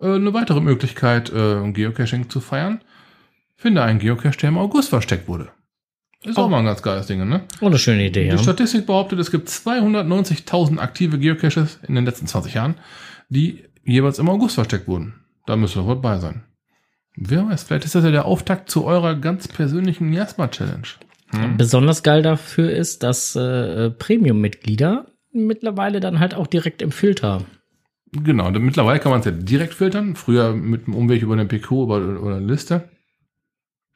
Speaker 2: Äh, eine weitere Möglichkeit, äh, Geocaching zu feiern. Finde einen Geocache, der im August versteckt wurde. Ist auch
Speaker 1: Oh.
Speaker 2: mal ein ganz geiles Ding, ne?
Speaker 1: Oh, eine schöne Idee, ja.
Speaker 2: Die Statistik behauptet, es gibt 290.000 aktive Geocaches in den letzten 20 Jahren, die jeweils im August versteckt wurden. Da müssen wir wohl bei sein. Wer weiß, vielleicht ist das ja der Auftakt zu eurer ganz persönlichen Jasma-Challenge. Hm?
Speaker 1: Besonders geil dafür ist, dass äh, Premium-Mitglieder mittlerweile dann halt auch direkt im Filter.
Speaker 2: Genau, mittlerweile kann man es ja direkt filtern. Früher mit einem Umweg über eine PQ oder, oder eine Liste.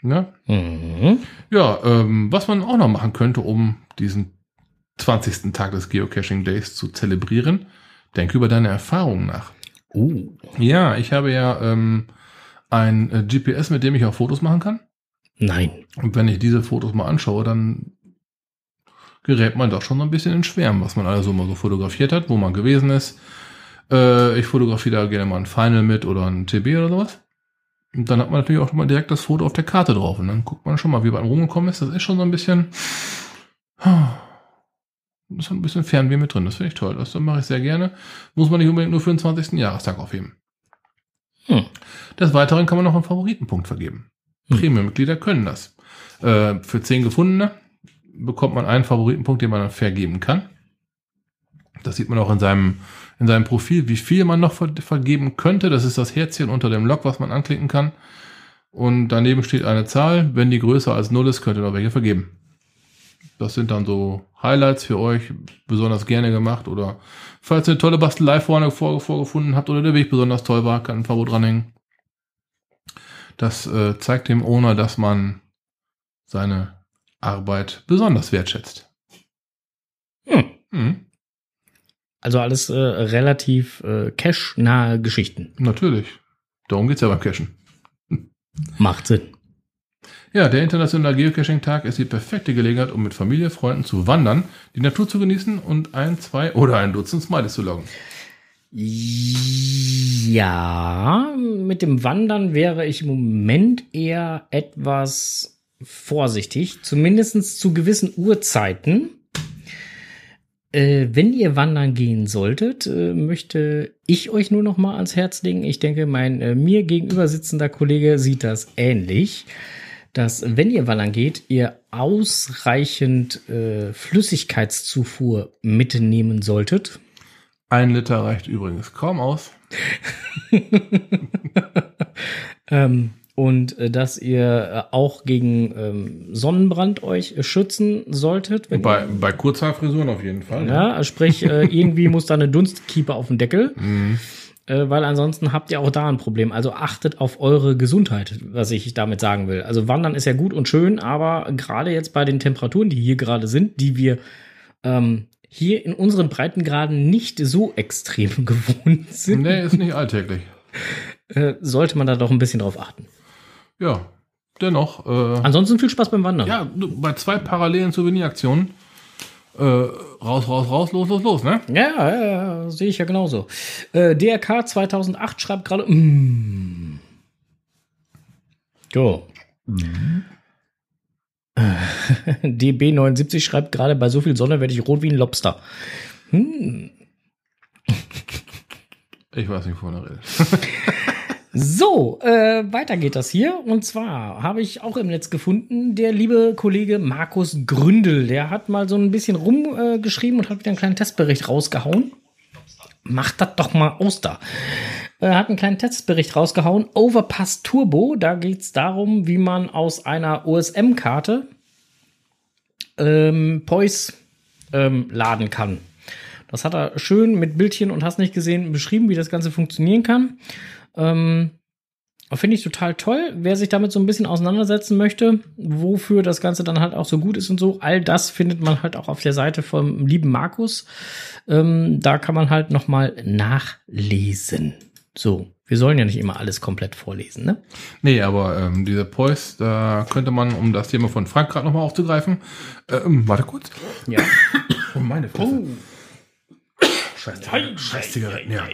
Speaker 2: Ne?
Speaker 1: Mhm.
Speaker 2: Ja, ähm, was man auch noch machen könnte, um diesen 20. Tag des Geocaching Days zu zelebrieren, denke über deine Erfahrungen nach.
Speaker 1: Uh.
Speaker 2: Ja, ich habe ja ähm, ein äh, GPS, mit dem ich auch Fotos machen kann.
Speaker 1: Nein.
Speaker 2: Und wenn ich diese Fotos mal anschaue, dann gerät man doch schon so ein bisschen in Schwärmen, was man also mal so fotografiert hat, wo man gewesen ist. Äh, ich fotografiere da gerne mal ein Final mit oder ein TB oder sowas. Und dann hat man natürlich auch schon mal direkt das Foto auf der Karte drauf. Und dann guckt man schon mal, wie man rumgekommen ist. Das ist schon so ein bisschen, das ist ein bisschen Fernweh mit drin. Das finde ich toll. Das mache ich sehr gerne. Muss man nicht unbedingt nur für den 20. Jahrestag aufheben.
Speaker 1: Hm.
Speaker 2: Des Weiteren kann man noch einen Favoritenpunkt vergeben.
Speaker 1: Hm.
Speaker 2: Premium-Mitglieder können das. Äh, für 10 gefundene bekommt man einen Favoritenpunkt, den man dann vergeben kann. Das sieht man auch in seinem, in seinem Profil, wie viel man noch ver vergeben könnte. Das ist das Herzchen unter dem Log, was man anklicken kann. Und daneben steht eine Zahl. Wenn die größer als 0 ist, könnt ihr noch welche vergeben. Das sind dann so Highlights für euch, besonders gerne gemacht. Oder falls ihr eine tolle Bastelei vorne vor, vorgefunden habt oder der Weg besonders toll war, kann ein Fabo dranhängen. Das äh, zeigt dem Owner, dass man seine Arbeit besonders wertschätzt.
Speaker 1: Hm.
Speaker 2: Mhm,
Speaker 1: Also alles äh, relativ äh, cash-nahe Geschichten.
Speaker 2: natürlich. Darum geht's ja beim Cashen.
Speaker 1: Macht Sinn.
Speaker 2: Ja, der Internationale Geocaching-Tag ist die perfekte Gelegenheit, um mit Familie, Freunden zu wandern, die Natur zu genießen und ein, zwei oder ein Dutzend Smileys zu loggen.
Speaker 1: Ja, mit dem Wandern wäre ich im Moment eher etwas vorsichtig, zumindest zu gewissen Uhrzeiten. Äh, wenn ihr wandern gehen solltet, äh, möchte ich euch nur noch mal ans Herz legen. Ich denke, mein äh, mir gegenüber sitzender Kollege sieht das ähnlich, dass wenn ihr wandern geht, ihr ausreichend äh, Flüssigkeitszufuhr mitnehmen solltet.
Speaker 2: Ein Liter reicht übrigens kaum aus.
Speaker 1: Ähm, und äh, dass ihr äh, auch gegen ähm, Sonnenbrand euch äh, schützen solltet.
Speaker 2: Bei, bei Kurzhaarfrisuren auf jeden Fall.
Speaker 1: ja, sprich, äh, irgendwie muss da eine Dunstkieper auf dem Deckel,
Speaker 2: Mhm.
Speaker 1: äh, weil ansonsten habt ihr auch da ein Problem. Also achtet auf eure Gesundheit, was ich damit sagen will. Also Wandern ist ja gut und schön, aber gerade jetzt bei den Temperaturen, die hier gerade sind, die wir ähm, hier in unseren Breitengraden nicht so extrem gewohnt sind,
Speaker 2: Nee, ist nicht alltäglich.
Speaker 1: äh, sollte man da doch ein bisschen drauf achten.
Speaker 2: Ja, dennoch. Äh,
Speaker 1: Ansonsten viel Spaß beim Wandern.
Speaker 2: ja, bei zwei parallelen Souveniraktionen. Äh, raus, raus, raus, los, los, los, ne?
Speaker 1: Ja, ja, ja, sehe ich ja genauso. Äh, DRK 2008 schreibt gerade. Mm. Jo. Äh, DB79 schreibt gerade, bei so viel Sonne werde ich rot wie ein Lobster. Hm.
Speaker 2: Ich weiß nicht, wovon er redet.
Speaker 1: So, äh, weiter geht das hier. Und zwar habe ich auch im Netz gefunden, der liebe Kollege Markus Gründel, der hat mal so ein bisschen rumgeschrieben äh, und hat wieder einen kleinen Testbericht rausgehauen. Macht das doch mal aus da. Er hat einen kleinen Testbericht rausgehauen. Overpass Turbo. Da geht es darum, wie man aus einer OSM-Karte ähm, Pois ähm, laden kann. Das hat er schön mit Bildchen und hast nicht gesehen beschrieben, wie das Ganze funktionieren kann. Ähm, Finde ich total toll. Wer sich damit so ein bisschen auseinandersetzen möchte, wofür das Ganze dann halt auch so gut ist und so, all das findet man halt auch auf der Seite vom lieben Markus. Ähm, da kann man halt noch mal nachlesen. So, wir sollen ja nicht immer alles komplett vorlesen, ne?
Speaker 2: Nee, aber ähm, diese Poise, da könnte man, um das Thema von Frank gerade nochmal aufzugreifen, ähm, warte kurz.
Speaker 1: Ja.
Speaker 2: Oh, meine Fresse. Scheiß, scheiß Zigaretten, ja.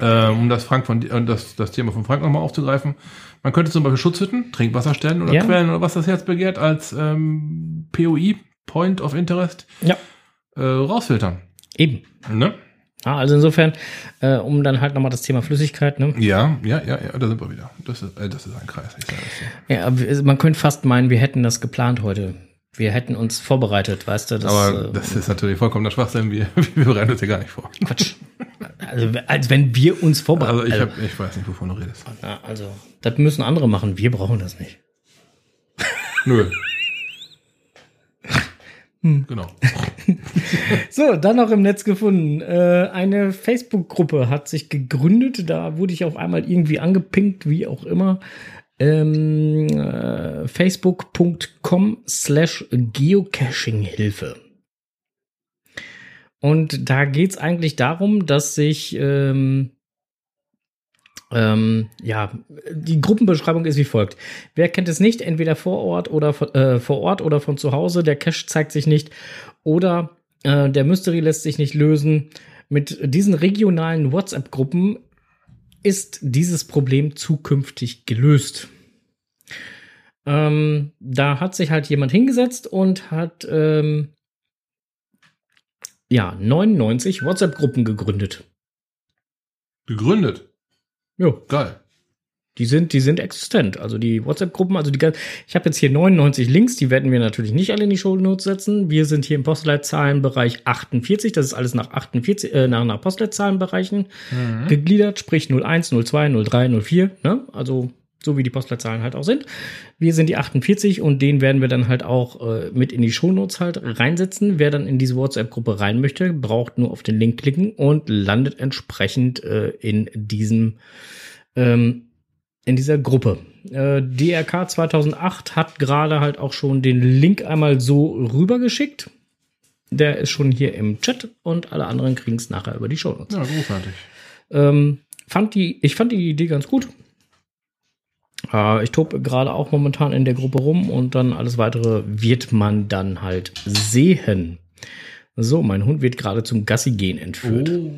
Speaker 2: Äh, um das, Frank von, äh, das, das Thema von Frank nochmal aufzugreifen. Man könnte zum Beispiel Schutzhütten, Trinkwasserstellen oder
Speaker 1: Ja.
Speaker 2: Quellen oder was das Herz begehrt als ähm, POI, Point of Interest,
Speaker 1: Ja,
Speaker 2: äh, rausfiltern.
Speaker 1: eben.
Speaker 2: Ne?
Speaker 1: Ja, also insofern, äh, um dann halt nochmal das Thema Flüssigkeit, ne?
Speaker 2: Ja, ja, ja, ja, da sind wir wieder. Das ist, äh, das ist ein Kreis. Ich sage das so.
Speaker 1: Ja, aber man könnte fast meinen, wir hätten das geplant heute. Wir hätten uns vorbereitet, weißt du? Das,
Speaker 2: Aber
Speaker 1: äh,
Speaker 2: das ist natürlich vollkommener Schwachsinn. Wir, wir bereiten uns hier gar nicht vor.
Speaker 1: Quatsch. Also, als wenn wir uns vorbereiten.
Speaker 2: Also ich, hab, ich weiß nicht, wovon du redest.
Speaker 1: ja, also, das müssen andere machen. Wir brauchen das nicht.
Speaker 2: Nö.
Speaker 1: Hm.
Speaker 2: Genau.
Speaker 1: So, dann noch im Netz gefunden. Äh, eine Facebook-Gruppe hat sich gegründet. Da wurde ich auf einmal irgendwie angepinkt, wie auch immer. Ähm, äh, Facebook.com slash Geocaching-Hilfe. Und da geht's eigentlich darum, dass sich ähm, ähm, ja, die Gruppenbeschreibung ist wie folgt. Wer kennt es nicht? Entweder vor Ort oder von, äh, vor Ort oder von zu Hause. Der Cache zeigt sich nicht oder äh, der Mystery lässt sich nicht lösen. Mit diesen regionalen WhatsApp-Gruppen ist dieses Problem zukünftig gelöst. Ähm, da hat sich halt jemand hingesetzt und hat ähm, ja 99 WhatsApp-Gruppen gegründet.
Speaker 2: Gegründet.
Speaker 1: Ja.
Speaker 2: Geil.
Speaker 1: Die sind, die sind existent. Also die WhatsApp-Gruppen, also die ich habe jetzt hier 99 Links, die werden wir natürlich nicht alle in die Show Notes setzen. Wir sind hier im Postleitzahlenbereich 48, das ist alles nach 48, äh, nach, nach Postleitzahlenbereichen gegliedert, sprich 01, 02, 03, 04, ne? Also so wie die Postleitzahlen halt auch sind. Wir sind die 48 und den werden wir dann halt auch äh, mit in die Shownotes halt reinsetzen. Wer dann in diese WhatsApp-Gruppe rein möchte, braucht nur auf den Link klicken und landet entsprechend äh, in diesem ähm, in dieser Gruppe. Äh, DRK 2008 hat gerade halt auch schon den Link einmal so rübergeschickt. Der ist schon hier im Chat und alle anderen kriegen es nachher über die Shownotes.
Speaker 2: Ja, großartig.
Speaker 1: Ähm, fand die, ich fand die Idee ganz gut. Äh, ich tobe gerade auch momentan in der Gruppe rum und dann alles weitere wird man dann halt sehen. So, mein Hund wird gerade zum Gassi gehen entführt.
Speaker 2: Oh.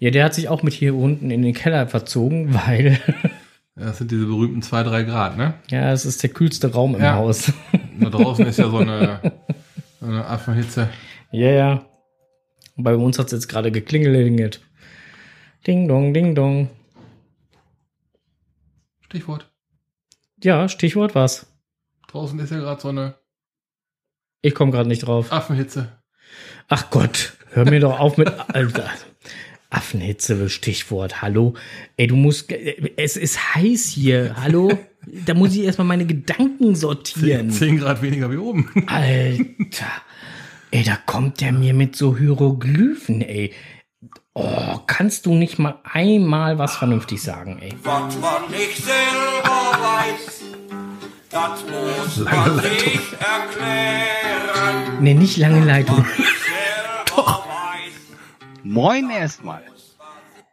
Speaker 1: Ja, der hat sich auch mit hier unten in den Keller verzogen, weil
Speaker 2: Das sind diese berühmten 2, 3 Grad, ne?
Speaker 1: ja, es ist der kühlste Raum im
Speaker 2: Ja.
Speaker 1: Haus.
Speaker 2: Da draußen ist ja so eine, so eine Affenhitze.
Speaker 1: Ja, ja. Und bei uns hat es jetzt gerade geklingelt. Ding dong, ding dong.
Speaker 2: Stichwort.
Speaker 1: Ja, Stichwort was?
Speaker 2: Draußen ist ja gerade so eine
Speaker 1: Ich komme gerade nicht drauf.
Speaker 2: Affenhitze.
Speaker 1: Ach Gott, hör mir doch auf mit Alter. Affenhitze, Stichwort. Hallo. Ey, du musst. Es ist heiß hier. Hallo. Da muss ich erstmal meine Gedanken sortieren.
Speaker 2: 10 Grad weniger wie oben.
Speaker 1: Alter. Ey, da kommt der mir mit so Hieroglyphen, ey. Oh, kannst du nicht mal einmal was vernünftig sagen, ey?
Speaker 4: Was man nicht selber weiß, das muss man sich erklären.
Speaker 1: Ne, nicht lange Leitung.
Speaker 4: Weiß.
Speaker 5: Moin erstmal.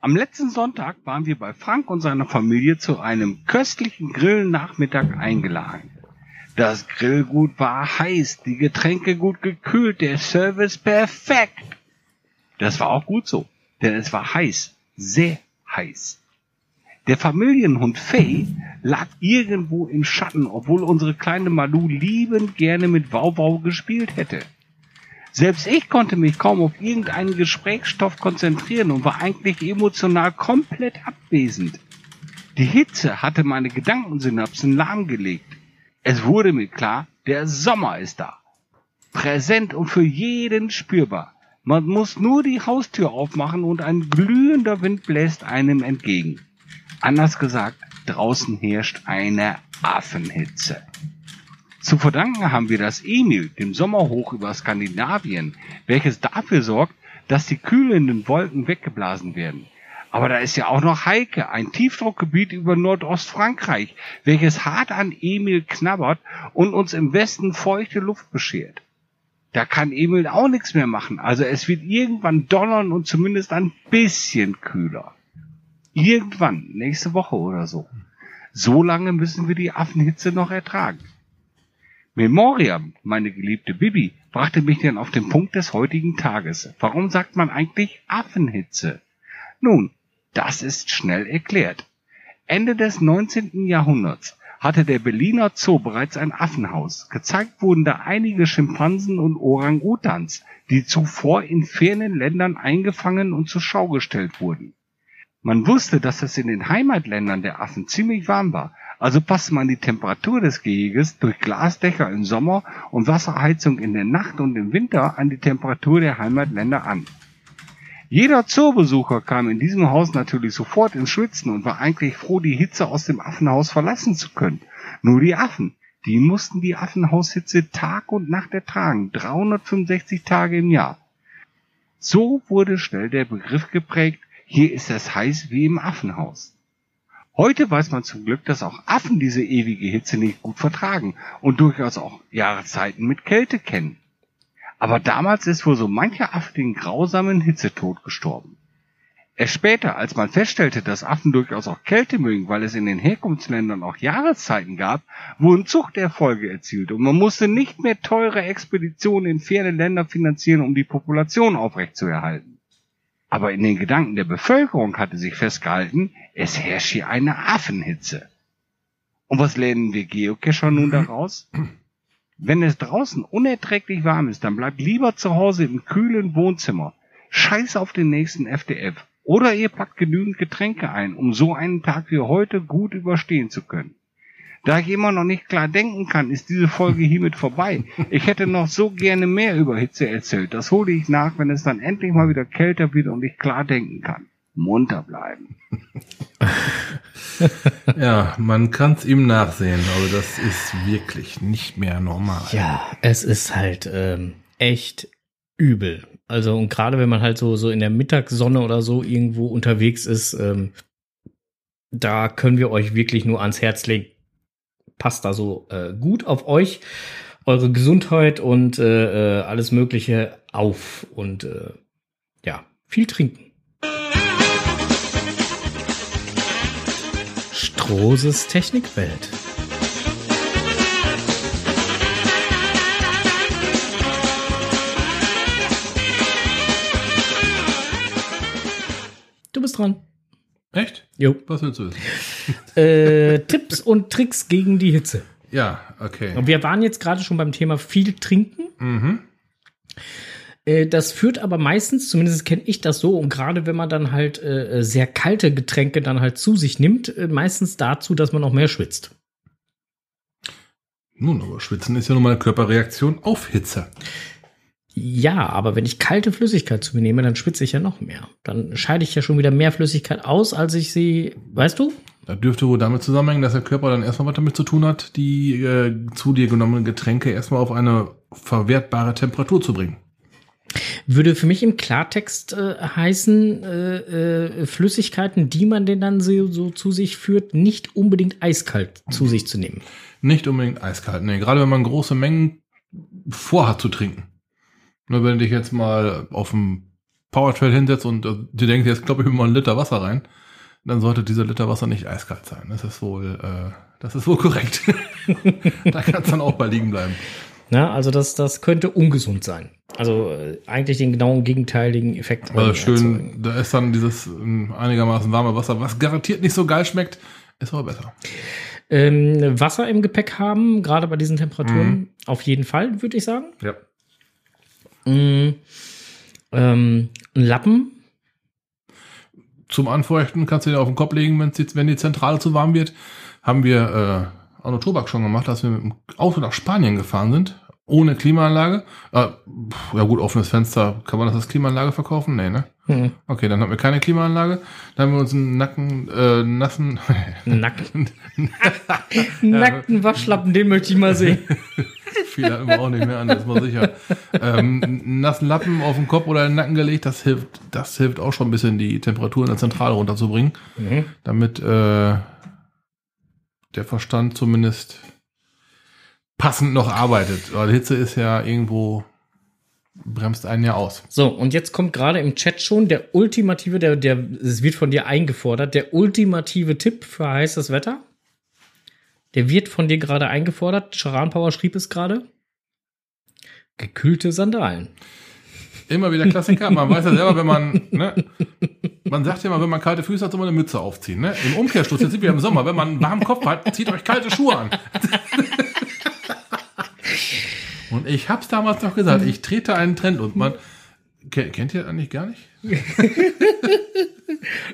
Speaker 5: Am letzten Sonntag waren wir bei Frank und seiner Familie zu einem köstlichen Grillnachmittag eingeladen. Das Grillgut war heiß, die Getränke gut gekühlt, der Service perfekt. Das war auch gut so, denn es war heiß, sehr heiß. Der Familienhund Faye lag irgendwo im Schatten, obwohl unsere kleine Malu liebend gerne mit Wauwau gespielt hätte. Selbst ich konnte mich kaum auf irgendeinen Gesprächsstoff konzentrieren und war eigentlich emotional komplett abwesend. Die Hitze hatte meine Gedankensynapsen lahmgelegt. Es wurde mir klar, der Sommer ist da. Präsent und für jeden spürbar. Man muss nur die Haustür aufmachen und ein glühender Wind bläst einem entgegen. Anders gesagt, draußen herrscht eine Affenhitze. Zu verdanken haben wir das Emil, dem Sommerhoch über Skandinavien, welches dafür sorgt, dass die kühlenden Wolken weggeblasen werden. Aber da ist ja auch noch Heike, ein Tiefdruckgebiet über Nordostfrankreich, welches hart an Emil knabbert und uns im Westen feuchte Luft beschert. Da kann Emil auch nichts mehr machen, also es wird irgendwann donnern und zumindest ein bisschen kühler. Irgendwann, nächste Woche oder so. So lange müssen wir die Affenhitze noch ertragen. Memoriam, meine geliebte Bibi, brachte mich dann auf den Punkt des heutigen Tages. Warum sagt man eigentlich Affenhitze? Nun, das ist schnell erklärt. Ende des 19. Jahrhunderts hatte der Berliner Zoo bereits ein Affenhaus. Gezeigt wurden da einige Schimpansen und Orang-Utans, die zuvor in fernen Ländern eingefangen und zur Schau gestellt wurden. Man wusste, dass es in den Heimatländern der Affen ziemlich warm war, also passte man die Temperatur des Geheges durch Glasdächer im Sommer und Wasserheizung in der Nacht und im Winter an die Temperatur der Heimatländer an. Jeder Zoobesucher kam in diesem Haus natürlich sofort ins Schwitzen und war eigentlich froh, die Hitze aus dem Affenhaus verlassen zu können. Nur die Affen, die mussten die Affenhaushitze Tag und Nacht ertragen, 365 Tage im Jahr. So wurde schnell der Begriff geprägt, hier ist es heiß wie im Affenhaus. Heute weiß man zum Glück, dass auch Affen diese ewige Hitze nicht gut vertragen und durchaus auch Jahreszeiten mit Kälte kennen. Aber damals ist wohl so mancher Affe den grausamen Hitzetod gestorben. Erst später, als man feststellte, dass Affen durchaus auch Kälte mögen, weil es in den Herkunftsländern auch Jahreszeiten gab, wurden Zuchterfolge erzielt und man musste nicht mehr teure Expeditionen in ferne Länder finanzieren, um die Population aufrechtzuerhalten. Aber in den Gedanken der Bevölkerung hatte sich festgehalten, es herrscht hier eine Affenhitze. Und was lernen wir Geocacher nun daraus? Wenn es draußen unerträglich warm ist, dann bleibt lieber zu Hause im kühlen Wohnzimmer. Scheiß auf den nächsten FDF. Oder ihr packt genügend Getränke ein, um so einen Tag wie heute gut überstehen zu können. Da jemand noch nicht klar denken kann, ist diese Folge hiermit vorbei. Ich hätte noch so gerne mehr über Hitze erzählt. Das hole ich nach, wenn es dann endlich mal wieder kälter wird und ich klar denken kann. Munter bleiben.
Speaker 2: Ja, man kann es ihm nachsehen, aber das ist wirklich nicht mehr normal.
Speaker 1: Ja, es ist halt ähm, echt übel. Also und gerade wenn man halt so so in der Mittagssonne oder so irgendwo unterwegs ist, ähm, da können wir euch wirklich nur ans Herz legen. Passt da so äh, gut auf euch, eure Gesundheit und äh, äh, alles Mögliche auf und äh, ja, viel trinken. Strohses Technikwelt. Du bist dran.
Speaker 2: Echt?
Speaker 1: Jo.
Speaker 2: Was willst du wissen?
Speaker 1: Äh, Tipps und Tricks gegen die Hitze.
Speaker 2: Ja, okay.
Speaker 1: Und wir waren jetzt gerade schon beim Thema viel trinken.
Speaker 2: Mhm.
Speaker 1: Äh, Das führt aber meistens, zumindest kenne ich das so, und gerade wenn man dann halt äh, sehr kalte Getränke dann halt zu sich nimmt, äh, meistens dazu, dass man noch mehr schwitzt.
Speaker 2: Nun, aber Schwitzen ist ja nun mal eine Körperreaktion auf Hitze.
Speaker 1: Ja, aber wenn ich kalte Flüssigkeit zu mir nehme, dann schwitze ich ja noch mehr. Dann scheide ich ja schon wieder mehr Flüssigkeit aus, als ich sie, weißt du?
Speaker 2: Das dürfte wohl damit zusammenhängen, dass der Körper dann erstmal was damit zu tun hat, die äh, zu dir genommenen Getränke erstmal auf eine verwertbare Temperatur zu bringen.
Speaker 1: Würde für mich im Klartext äh, heißen, äh, äh, Flüssigkeiten, die man denn dann so, so zu sich führt, nicht unbedingt eiskalt zu sich zu nehmen.
Speaker 2: Nicht unbedingt eiskalt. Nee, gerade wenn man große Mengen vorhat zu trinken. Nur wenn du dich jetzt mal auf dem Powertrail hinsetzt und äh, du denkst, jetzt glaube ich mir mal einen Liter Wasser rein, dann sollte dieser Liter Wasser nicht eiskalt sein. Das ist wohl, äh, das ist wohl korrekt. da kann es dann auch bei liegen bleiben.
Speaker 1: Ja, also das, das könnte ungesund sein. Also äh, eigentlich den genauen gegenteiligen Effekt.
Speaker 2: Also
Speaker 1: erzeugen.
Speaker 2: schön, da ist dann dieses ähm, einigermaßen warme Wasser, was garantiert nicht so geil schmeckt, ist aber besser.
Speaker 1: Ähm, Wasser im Gepäck haben, gerade bei diesen Temperaturen, auf jeden Fall, würde ich sagen.
Speaker 2: Ja.
Speaker 1: Mm, ähm, ein Lappen,
Speaker 2: Zum Anfeuchten kannst du dir auf den Kopf legen, wenn die Zentrale zu warm wird. Haben wir äh, Arno Tobak schon gemacht, dass wir mit dem Auto nach Spanien gefahren sind. Ohne Klimaanlage. Äh, ja gut, offenes Fenster. Kann man das als Klimaanlage verkaufen? Nee, ne?
Speaker 1: Hm,
Speaker 2: Okay, dann hatten wir keine Klimaanlage. Dann haben wir uns einen nacken, äh, nassen,
Speaker 1: nackten, nackten Waschlappen, den möchte ich mal sehen.
Speaker 2: fiel da immer auch nicht mehr an, das ist mal sicher. Ähm, nassen Lappen auf den Kopf oder in den Nacken gelegt, das hilft, das hilft auch schon ein bisschen, die Temperatur in der Zentrale runterzubringen,
Speaker 1: Mhm.
Speaker 2: damit äh, der Verstand zumindest passend noch arbeitet. Weil Hitze ist ja irgendwo, bremst einen ja aus.
Speaker 1: So, und jetzt kommt gerade im Chat schon der ultimative, der, der, es wird von dir eingefordert, der ultimative Tipp für heißes Wetter. Der wird von dir gerade eingefordert. Charan Power schrieb es gerade. Gekühlte Sandalen.
Speaker 2: Immer wieder Klassiker. Man weiß ja selber, wenn man, ne, man sagt ja mal, wenn man kalte Füße hat, soll man eine Mütze aufziehen. Ne? Im Umkehrschluss, jetzt sind wir im Sommer, wenn man einen warmen Kopf hat, zieht euch kalte Schuhe an. Und ich hab's damals noch gesagt, ich trete einen Trend und man, ke- kennt ihr eigentlich gar nicht?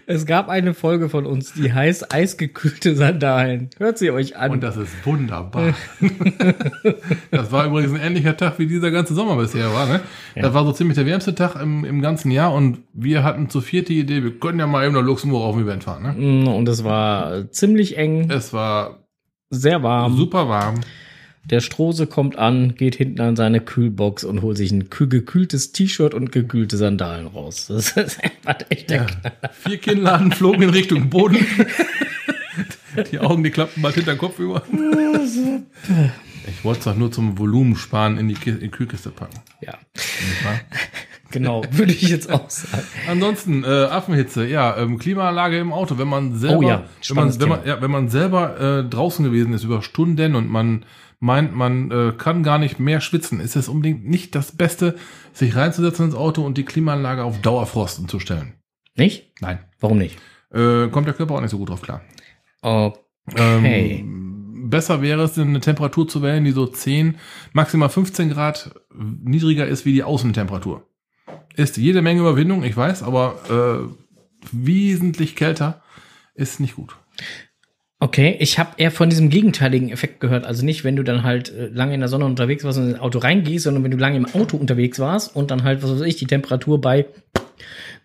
Speaker 1: Es gab eine Folge von uns, die heißt Eisgekühlte Sandalen. Hört sie euch an.
Speaker 2: Und das ist wunderbar. das war übrigens ein ähnlicher Tag, wie dieser ganze Sommer bisher war. Ne? Das war so ziemlich der wärmste Tag im, im ganzen Jahr und wir hatten zu viert die Idee, wir können ja mal eben nach Luxemburg auf ein Event fahren. Ne?
Speaker 1: Mm, Und es war ziemlich eng,
Speaker 2: Es war
Speaker 1: sehr warm.
Speaker 2: super warm.
Speaker 1: Der Strose kommt an, geht hinten an seine Kühlbox und holt sich ein kühl gekühltes T-Shirt und gekühlte Sandalen raus. Das ist einfach echt der
Speaker 2: Ja. Vier Kinnladen flogen in Richtung Boden. Die Augen, die klappten bald hinter den Kopf über. Ich wollte es doch nur zum Volumen sparen in die, Ki- in die Kühlkiste packen.
Speaker 1: Ja, genau, würde ich jetzt auch sagen.
Speaker 2: Ansonsten, äh, Affenhitze, ja, ähm, Klimaanlage im Auto, wenn man selber,
Speaker 1: Oh ja,
Speaker 2: wenn, man, wenn, man, ja, wenn man selber äh, draußen gewesen ist über Stunden und man meint, man äh, kann gar nicht mehr schwitzen, ist es unbedingt nicht das Beste, sich reinzusetzen ins Auto und die Klimaanlage auf Dauerfrosten zu stellen.
Speaker 1: Nicht?
Speaker 2: Nein.
Speaker 1: Warum nicht?
Speaker 2: Äh, kommt der Körper auch nicht so gut drauf klar.
Speaker 1: Okay.
Speaker 2: Ähm, besser wäre es, eine Temperatur zu wählen, die so 10, maximal 15 Grad niedriger ist wie die Außentemperatur. Ist jede Menge Überwindung, ich weiß, aber äh, wesentlich kälter ist nicht gut.
Speaker 1: Okay, ich habe eher von diesem gegenteiligen Effekt gehört. Also nicht, wenn du dann halt äh, lange in der Sonne unterwegs warst und ins Auto reingehst, sondern wenn du lange im Auto unterwegs warst und dann halt, was weiß ich, die Temperatur bei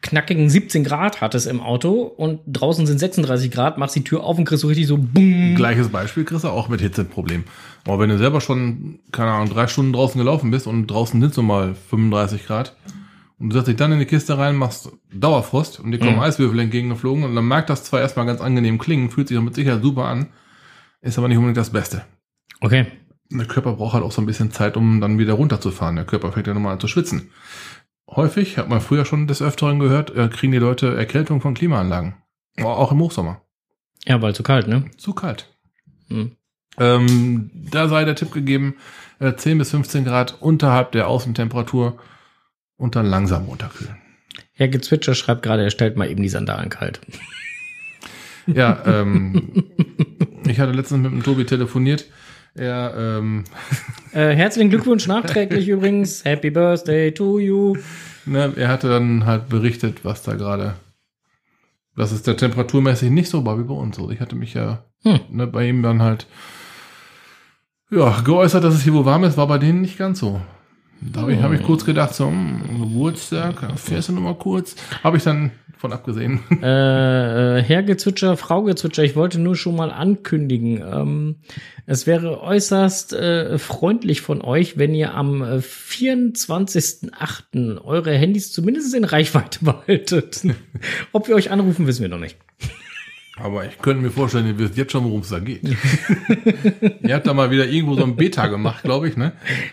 Speaker 1: knackigen 17 Grad hattest im Auto und draußen sind 36 Grad, machst die Tür auf und kriegst so richtig so bumm.
Speaker 2: Gleiches Beispiel kriegst du auch mit Hitze ein Problem. Aber wenn du selber schon, keine Ahnung, drei Stunden draußen gelaufen bist und draußen sind so mal 35 Grad und du setzt dich dann in die Kiste rein, machst Dauerfrost und dir kommen
Speaker 1: Mhm.
Speaker 2: Eiswürfel entgegengeflogen und dann mag das zwar erstmal ganz angenehm klingen, fühlt sich auch mit Sicherheit super an, ist aber nicht unbedingt das Beste.
Speaker 1: Okay.
Speaker 2: Der Körper braucht halt auch so ein bisschen Zeit, um dann wieder runterzufahren. Der Körper fängt ja nochmal an zu schwitzen. Häufig, hat man früher schon des Öfteren gehört, äh, kriegen die Leute Erkältung von Klimaanlagen. Auch im Hochsommer.
Speaker 1: Ja, weil zu kalt, ne?
Speaker 2: Zu kalt.
Speaker 1: Hm.
Speaker 2: Ähm, da sei der Tipp gegeben, äh, 10 bis 15 Grad unterhalb der Außentemperatur und dann langsam runterkühlen.
Speaker 1: Herr Gezwitscher schreibt gerade, er stellt mal eben die Sandalen kalt.
Speaker 2: Ja, ähm, ich hatte letztens mit dem Tobi telefoniert. Er, ähm,
Speaker 1: Äh, herzlichen Glückwunsch nachträglich übrigens. Happy Birthday to you.
Speaker 2: ne, er hatte dann halt berichtet, was da gerade, dass es der temperaturmäßig nicht so war wie bei uns. Also ich hatte mich ja
Speaker 1: Hm.
Speaker 2: ne, bei ihm dann halt ja, geäußert, dass es hier wo warm ist, war bei denen nicht ganz so. Da habe ich, hab ich kurz gedacht, so, hm, Geburtstag, fährst du noch mal kurz? Habe ich dann von abgesehen.
Speaker 1: Äh, äh, Herr Gezwitscher, Frau Gezwitscher, ich wollte nur schon mal ankündigen, ähm, es wäre äußerst äh, freundlich von euch, wenn ihr am äh, 24.08. eure Handys zumindest in Reichweite behaltet. Ob wir euch anrufen, wissen wir noch nicht.
Speaker 2: Aber ich könnte mir vorstellen, ihr wisst jetzt schon, worum es da geht. ihr habt da mal wieder irgendwo so ein Beta gemacht, glaube ich, ne?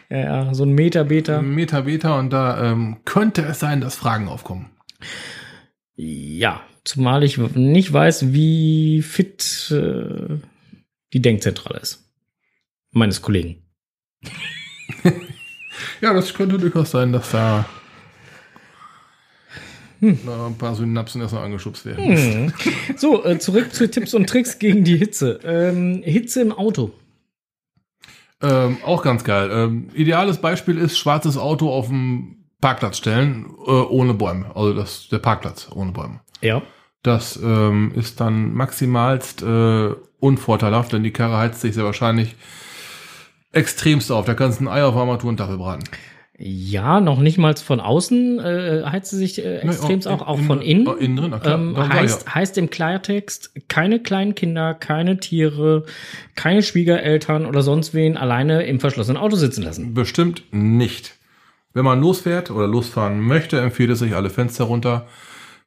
Speaker 1: Ja, ja, so ein Meter Beta.
Speaker 2: Meta Beta und da ähm, könnte es sein, dass Fragen aufkommen.
Speaker 1: Ja, zumal ich nicht weiß, wie fit äh, die Denkzentrale ist. Meines Kollegen.
Speaker 2: Ja, das könnte durchaus sein, dass da
Speaker 1: Hm.
Speaker 2: na, ein paar Synapsen erstmal angeschubst werden.
Speaker 1: So, äh, zurück zu Tipps und Tricks gegen die Hitze. Ähm, Hitze im Auto.
Speaker 2: Ähm, auch ganz geil. Ähm, ideales Beispiel ist schwarzes Auto auf dem Parkplatz stellen, äh, ohne Bäume. Also das der Parkplatz ohne Bäume.
Speaker 1: Ja.
Speaker 2: Das ähm, ist dann maximalst äh, unvorteilhaft, denn die Karre heizt sich sehr wahrscheinlich extremst auf. Da kannst du ein Ei auf Armatur und Dachel braten.
Speaker 1: Ja, noch nicht mal von außen äh, heizt sie sich äh, extrem
Speaker 2: Ne,
Speaker 1: auch, auch
Speaker 2: in-
Speaker 1: von innen.
Speaker 2: oh, innen drin, klar,
Speaker 1: ähm, heißt, heißt im Klartext, keine kleinen Kinder, keine Tiere, keine Schwiegereltern oder sonst wen alleine im verschlossenen Auto sitzen lassen.
Speaker 2: Bestimmt nicht. Wenn man losfährt oder losfahren möchte, empfiehlt es sich alle Fenster runter.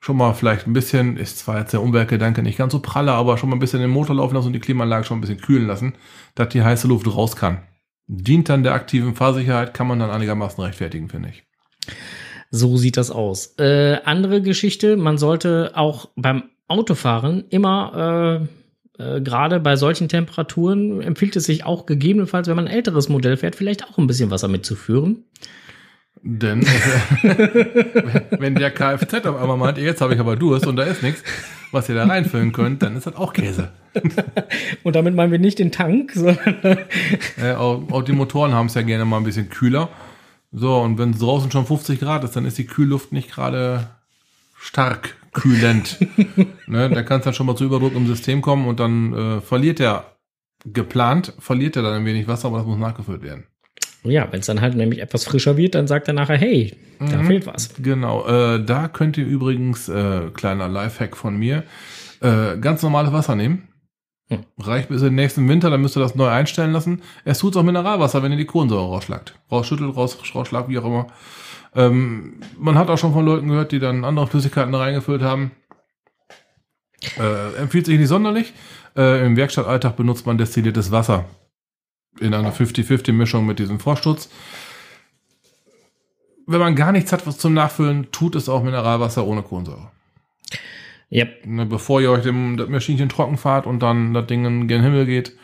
Speaker 2: Schon mal vielleicht ein bisschen, ist zwar jetzt der Umweltgedanke nicht ganz so pralle, aber schon mal ein bisschen den Motor laufen lassen und die Klimaanlage schon ein bisschen kühlen lassen, dass die heiße Luft raus kann. Dient dann der aktiven Fahrsicherheit, kann man dann einigermaßen rechtfertigen, finde ich.
Speaker 1: So sieht das aus. Äh, andere Geschichte, man sollte auch beim Autofahren immer Äh, Gerade bei solchen Temperaturen empfiehlt es sich auch gegebenenfalls, wenn man ein älteres Modell fährt, vielleicht auch ein bisschen Wasser mitzuführen.
Speaker 2: Denn wenn- wenn der Kfz auf einmal meint, jetzt habe ich aber Durst und da ist nichts, was ihr da reinfüllen könnt, dann ist das auch Käse.
Speaker 1: Und damit meinen wir nicht den Tank, sondern
Speaker 2: Äh, auch, auch die Motoren haben es ja gerne mal ein bisschen kühler. So, und wenn es draußen schon 50 Grad ist, dann ist die Kühlluft nicht gerade stark kühlend. ne, da kann es dann schon mal zu Überdruck im System kommen und dann äh, verliert er geplant, verliert er dann ein wenig Wasser, aber das muss nachgefüllt werden.
Speaker 1: Ja, wenn es dann halt nämlich etwas frischer wird, dann sagt er nachher, hey, da fehlt was.
Speaker 2: Genau, äh, da könnt ihr übrigens, äh, kleiner Lifehack von mir, äh, ganz normales Wasser nehmen.
Speaker 1: Hm.
Speaker 2: Reicht bis in den nächsten Winter, dann müsst ihr das neu einstellen lassen. Es tut auch Mineralwasser, wenn ihr die Kohlensäure rausschlagt. Rausschüttelt, raus, rausschlagt, wie auch immer. Ähm, man hat auch schon von Leuten gehört, die dann andere Flüssigkeiten reingefüllt haben. Äh, empfiehlt sich nicht sonderlich. Äh, Im Werkstattalltag benutzt man destilliertes Wasser in einer 50-50-Mischung mit diesem Frostschutz wenn man gar nichts hat was zum Nachfüllen, tut es auch Mineralwasser ohne Kohlensäure.
Speaker 1: Yep.
Speaker 2: Ne, bevor ihr euch dem das Maschinchen trocken fahrt und dann das Ding in gen Himmel geht,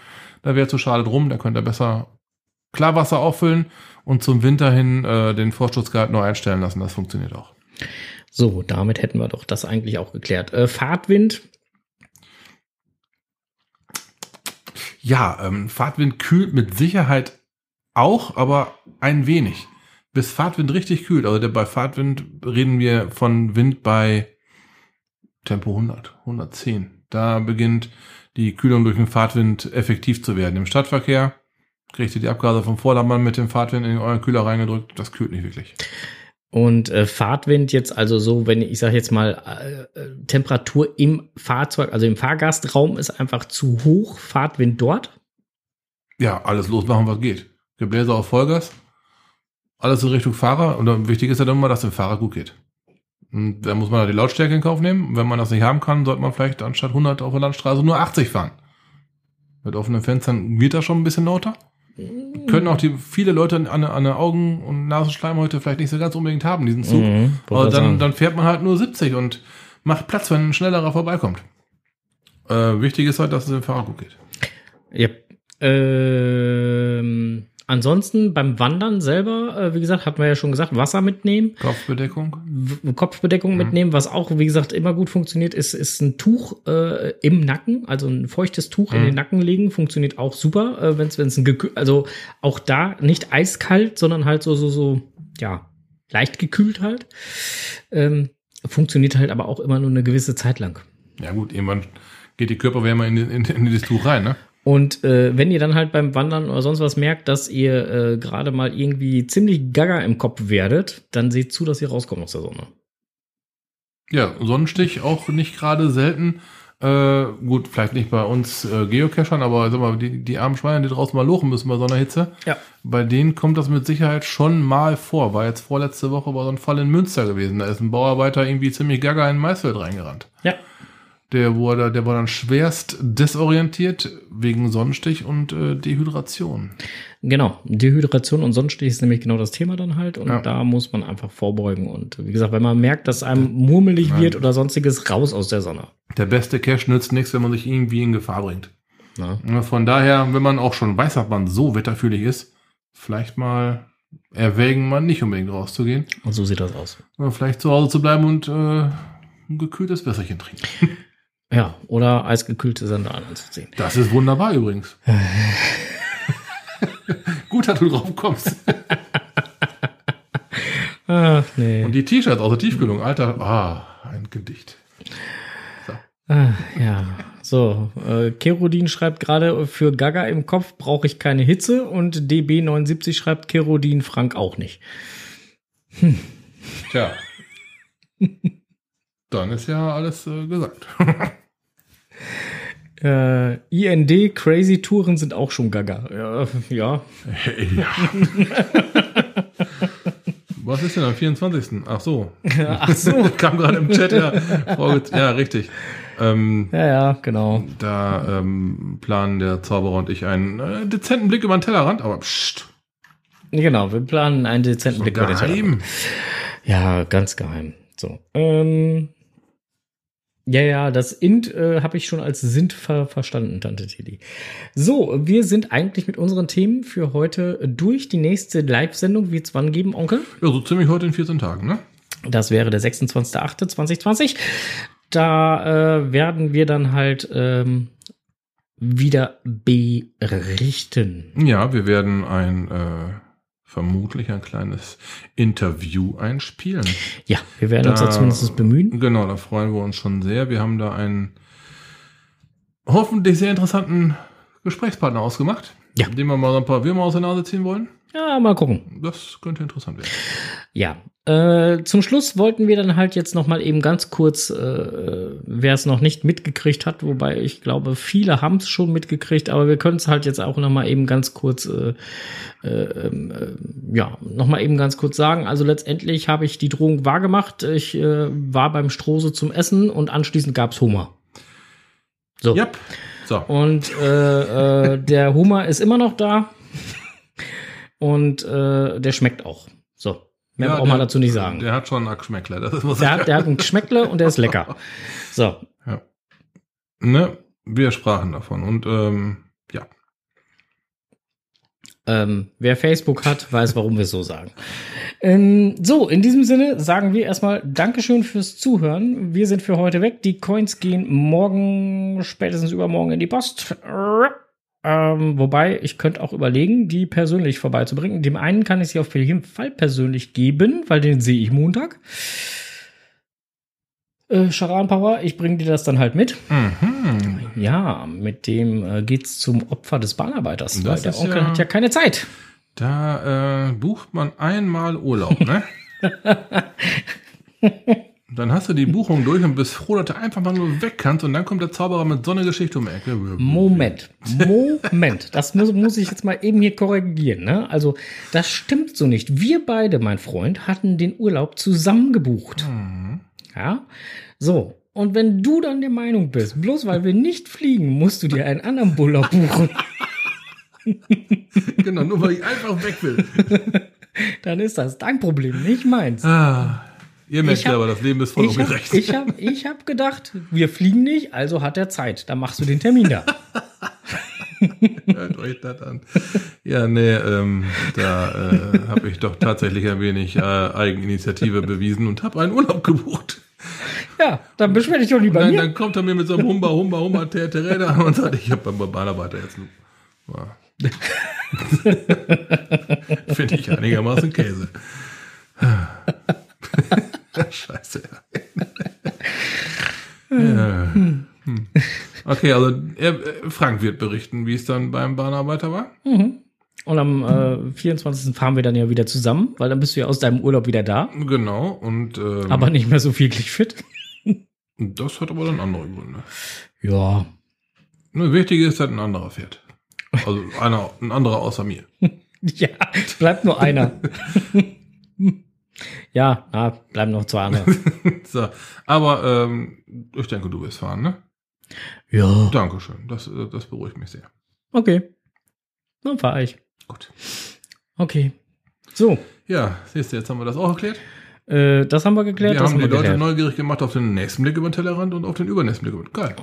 Speaker 2: da wäre zu schade drum, da könnt ihr besser Klarwasser auffüllen und zum Winter hin äh, den Vorschutzgehalt neu einstellen lassen. Das funktioniert auch.
Speaker 1: So, damit hätten wir doch das eigentlich auch geklärt. Äh, Fahrtwind,
Speaker 2: Ja, ähm, Fahrtwind kühlt mit Sicherheit auch, aber ein wenig. Bis Fahrtwind richtig kühlt, also bei Fahrtwind reden wir von Wind bei Tempo 100, 110. Da beginnt die Kühlung durch den Fahrtwind effektiv zu werden. Im Stadtverkehr kriegt ihr die Abgase vom Vordermann mit dem Fahrtwind in euren Kühler reingedrückt. Das kühlt nicht wirklich.
Speaker 1: Und äh, Fahrtwind jetzt also so, wenn ich sage jetzt mal äh, äh, Temperatur im Fahrzeug, also im Fahrgastraum ist einfach zu hoch, Fahrtwind dort.
Speaker 2: Ja, alles losmachen, was geht. Gebläse auf Vollgas, alles in Richtung Fahrer. Und dann wichtig ist ja dann immer, dass dem Fahrer gut geht. Und da muss man halt die Lautstärke in Kauf nehmen. Wenn man das nicht haben kann, sollte man vielleicht anstatt 100 auf der Landstraße nur 80 fahren. Mit offenen Fenstern wird das schon ein bisschen lauter. Können auch die viele Leute an, an der Augen- und Nasenschleimhäute vielleicht nicht so ganz unbedingt haben, diesen Zug.
Speaker 1: Mhm, grad
Speaker 2: dann, dann fährt man halt nur 70 und macht Platz, wenn ein schnellerer vorbeikommt. Äh, wichtig ist halt, dass es dem Fahrer gut geht.
Speaker 1: Ja. Ähm, ansonsten beim Wandern selber, äh, wie gesagt, hatten wir ja schon gesagt, Wasser mitnehmen,
Speaker 2: Kopfbedeckung.
Speaker 1: W- Kopfbedeckung mitnehmen. Was auch, wie gesagt, immer gut funktioniert, ist, ist ein Tuch äh, im Nacken, also ein feuchtes Tuch in
Speaker 2: Mhm.
Speaker 1: den Nacken legen, funktioniert auch super, äh, wenn es ein gekühlt, also auch da nicht eiskalt, sondern halt so, so, so, ja, leicht gekühlt halt. Ähm, funktioniert halt aber auch immer nur eine gewisse Zeit lang.
Speaker 2: Ja gut, irgendwann geht die Körperwärme in, in, in das Tuch rein, ne?
Speaker 1: Und äh, wenn ihr dann halt beim Wandern oder sonst was merkt, dass ihr äh, gerade mal irgendwie ziemlich gaga im Kopf werdet, dann seht zu, dass ihr rauskommt aus der Sonne.
Speaker 2: Ja, Sonnenstich auch nicht gerade selten. Äh, gut, vielleicht nicht bei uns äh, Geocachern, aber sag mal, die, die armen Schweine, die draußen mal lochen müssen bei so einer Hitze,
Speaker 1: Ja.
Speaker 2: bei denen kommt das mit Sicherheit schon mal vor. War jetzt vorletzte Woche war so ein Fall in Münster gewesen. Da ist ein Bauarbeiter irgendwie ziemlich gaga in ein Maisfeld reingerannt.
Speaker 1: Ja.
Speaker 2: Der wurde, der war dann schwerst desorientiert wegen Sonnenstich und äh, Dehydration.
Speaker 1: Genau. Dehydration und Sonnenstich ist nämlich genau das Thema dann halt. Und
Speaker 2: Ja.
Speaker 1: da muss man einfach vorbeugen. Und wie gesagt, wenn man merkt, dass einem murmelig
Speaker 2: Nein.
Speaker 1: wird oder sonstiges, raus aus der Sonne.
Speaker 2: Der beste Cache nützt nichts, wenn man sich irgendwie in Gefahr bringt. Ja, Von daher, wenn man auch schon weiß, dass man so wetterfühlig ist, vielleicht mal erwägen, mal nicht unbedingt rauszugehen,
Speaker 1: Und so sieht das aus.
Speaker 2: vielleicht zu Hause zu bleiben und äh, ein gekühltes Wässerchen trinken.
Speaker 1: Ja, oder eisgekühlte Sandalen anzuziehen.
Speaker 2: Das ist wunderbar übrigens. Gut, dass du drauf kommst.
Speaker 1: Ach, nee.
Speaker 2: Und die T-Shirts aus der Tiefkühlung, Alter, ah, ein Gedicht.
Speaker 1: Ah, ja, so. Äh, Kerodin schreibt gerade, für Gaga im Kopf brauche ich keine Hitze und DB79 schreibt Kerodin Frank auch nicht.
Speaker 2: Tja. Dann ist ja alles äh, gesagt.
Speaker 1: Äh, IND Crazy Touren sind auch schon Gaga. Ja, ja.
Speaker 2: ja. Was ist denn am 24.? Ach so.
Speaker 1: Ach so.
Speaker 2: Kam gerade im Chat, ja. Ja, richtig. Ähm,
Speaker 1: Ja, ja, genau.
Speaker 2: da ähm, planen der Zauberer und ich einen äh, dezenten Blick über den Tellerrand, aber pst,
Speaker 1: Genau, wir planen einen dezenten
Speaker 2: so
Speaker 1: Blick über den Tellerrand.
Speaker 2: geheim.
Speaker 1: Ja, ganz geheim. So. Ähm, Ja, ja, das Int äh, habe ich schon als Sind ver verstanden, Tante Tilly. So, wir sind eigentlich mit unseren Themen für heute durch. Die nächste Live-Sendung wird es wann geben, Onkel?
Speaker 2: Ja, so ziemlich heute in 14 Tagen, ne?
Speaker 1: Das wäre der 26.08.2020. Da äh, werden wir dann halt ähm, wieder berichten.
Speaker 2: Ja, wir werden ein äh, vermutlich ein kleines Interview einspielen.
Speaker 1: Ja, wir werden uns da
Speaker 2: Da-
Speaker 1: zumindest bemühen.
Speaker 2: Genau, da freuen wir uns schon sehr. Wir haben da einen hoffentlich sehr interessanten Gesprächspartner ausgemacht,
Speaker 1: Ja.
Speaker 2: dem wir mal so ein paar Würmer aus der Nase ziehen wollen.
Speaker 1: Ja, mal gucken.
Speaker 2: Das könnte interessant werden.
Speaker 1: Ja, äh, zum Schluss wollten wir dann halt jetzt noch mal eben ganz kurz, äh, wer es noch nicht mitgekriegt hat, wobei ich glaube, viele haben es schon mitgekriegt, aber wir können es halt jetzt auch noch mal eben ganz kurz, äh, äh, ähm, äh, ja, noch mal eben ganz kurz sagen. Also letztendlich habe ich die Drohung wahrgemacht. Ich äh, war beim Strose zum Essen und anschließend gab's Hummer. So.
Speaker 2: Ja. So.
Speaker 1: Und äh, äh, der Hummer ist immer noch da. Und äh, der schmeckt auch. So. Mehr
Speaker 2: Ja,
Speaker 1: braucht man dazu nicht sagen.
Speaker 2: Der hat schon einen Geschmäckler. Das muss
Speaker 1: Der hat, der hat ein Geschmäckle und der ist lecker. So.
Speaker 2: Ne? Wir sprachen davon. Und ähm, ja.
Speaker 1: Ähm, wer Facebook hat, weiß, warum wir es so sagen. Ähm, so, in diesem Sinne sagen wir erstmal Dankeschön fürs Zuhören. Wir sind für heute weg. Die Coins gehen morgen, spätestens übermorgen in die Post. Ähm, wobei, ich könnte auch überlegen, die persönlich vorbeizubringen. Dem einen kann ich sie auf jeden Fall persönlich geben, weil den sehe ich Montag. Äh, Charan Power, ich bringe dir das dann halt mit.
Speaker 2: Mhm.
Speaker 1: Ja, mit dem äh, geht's zum Opfer des Bahnarbeiters,
Speaker 2: Das
Speaker 1: weil der Onkel
Speaker 2: ja-
Speaker 1: hat ja keine Zeit.
Speaker 2: Da äh, bucht man einmal Urlaub, ne? dann hast du die Buchung durch und bist froh, dass du einfach mal nur weg kannst und dann kommt der Zauberer mit so einer Geschichte um die Ecke.
Speaker 1: Moment, Moment, das muss, muss ich jetzt mal eben hier korrigieren. Ne? Also, das stimmt so nicht. Wir beide, mein Freund, hatten den Urlaub zusammen gebucht. Ja, so. Und wenn du dann der Meinung bist, bloß weil wir nicht fliegen, musst du dir einen anderen Urlaub buchen,
Speaker 2: Genau, nur weil ich einfach weg will.
Speaker 1: dann ist das dein Problem, nicht meins.
Speaker 2: Ah, ihr merkt
Speaker 1: hab-
Speaker 2: selber, das Leben ist voll
Speaker 1: Ich habe
Speaker 2: ungerecht.
Speaker 1: ich hab, ich hab gedacht, wir fliegen nicht, also hat er Zeit. Dann machst du den Termin da.
Speaker 2: Hört euch das an. Ja, nee, ähm, da äh, habe ich doch tatsächlich ein wenig äh, Eigeninitiative bewiesen und habe einen Urlaub gebucht.
Speaker 1: Ja, dann beschwer dich doch lieber
Speaker 2: Dann,
Speaker 1: mir.
Speaker 2: dann kommt er mir mit so einem Humba, Humba, Humba, Terterä an und sagt, ich habe beim Bahnarbeiter jetzt. Ja. Finde ich einigermaßen Käse. Scheiße. ja. Hm. Okay, also er, äh, Frank wird berichten, wie es dann beim Bahnarbeiter war.
Speaker 1: Und am äh, 24. fahren wir dann ja wieder zusammen, weil dann bist du ja aus deinem Urlaub wieder da,
Speaker 2: Genau, und ähm,
Speaker 1: aber nicht mehr so wirklich fit.
Speaker 2: das hat aber dann andere Gründe.
Speaker 1: Ja.
Speaker 2: Nur wichtig ist, dass ein anderer fährt. Also einer, ein anderer außer mir.
Speaker 1: Ja, bleibt nur einer. ja, na, bleiben noch zwei andere.
Speaker 2: So, aber ähm, ich denke, du wirst fahren, ne?
Speaker 1: Ja.
Speaker 2: Dankeschön, das, äh, das beruhigt mich sehr.
Speaker 1: Okay. Dann fahr ich.
Speaker 2: Gut.
Speaker 1: Okay. So,
Speaker 2: Ja, siehst du, jetzt haben wir das auch erklärt.
Speaker 1: äh, das haben wir geklärt.
Speaker 2: wir
Speaker 1: das
Speaker 2: haben die Leute
Speaker 1: geklärt.
Speaker 2: neugierig gemacht auf den nächsten Blick über den Tellerrand und auf den übernächsten Blick über Geil.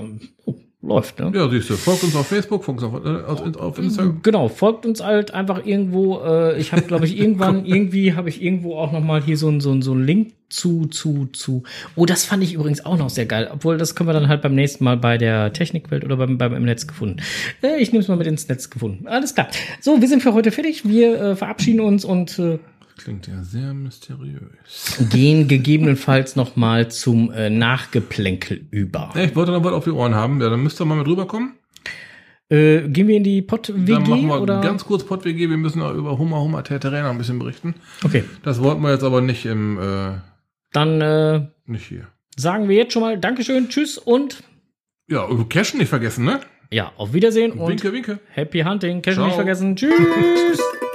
Speaker 1: Oh, läuft, ne?
Speaker 2: Ja, siehst du, folgt uns auf Facebook, folgt uns auf, äh, auf, auf Instagram.
Speaker 1: Genau, folgt uns halt einfach irgendwo. Äh, ich habe, glaube ich, irgendwann, irgendwie habe ich irgendwo auch noch mal hier so ein so so ein Link zu zu zu. Oh, das fand ich übrigens auch noch sehr geil. Obwohl, das können wir dann halt beim nächsten Mal bei der Technikwelt oder beim beim im Netz gefunden. Äh, ich nehme es mal mit ins Netz gefunden. Alles klar. So, wir sind für heute fertig. Wir äh, verabschieden uns und äh,
Speaker 2: Klingt ja sehr mysteriös.
Speaker 1: gehen gegebenenfalls noch mal zum äh, Nachgeplänkel über.
Speaker 2: Ja, ich wollte noch was auf die Ohren haben. Ja, dann müsst ihr mal mit rüberkommen.
Speaker 1: Äh, gehen wir in die Pott-WG
Speaker 2: Dann machen wir
Speaker 1: oder?
Speaker 2: ganz kurz Pott-WG. Wir müssen auch über Hummer, Hummer, Terterä ein bisschen berichten.
Speaker 1: okay,
Speaker 2: Das wollten wir jetzt aber nicht im, äh,
Speaker 1: dann äh,
Speaker 2: nicht hier.
Speaker 1: sagen wir jetzt schon mal Dankeschön, Tschüss und
Speaker 2: Ja, Cashen nicht vergessen, ne?
Speaker 1: ja, auf Wiedersehen und
Speaker 2: Winke, winke.
Speaker 1: Happy Hunting. Cash
Speaker 2: Ciao.
Speaker 1: nicht vergessen. Tschüss.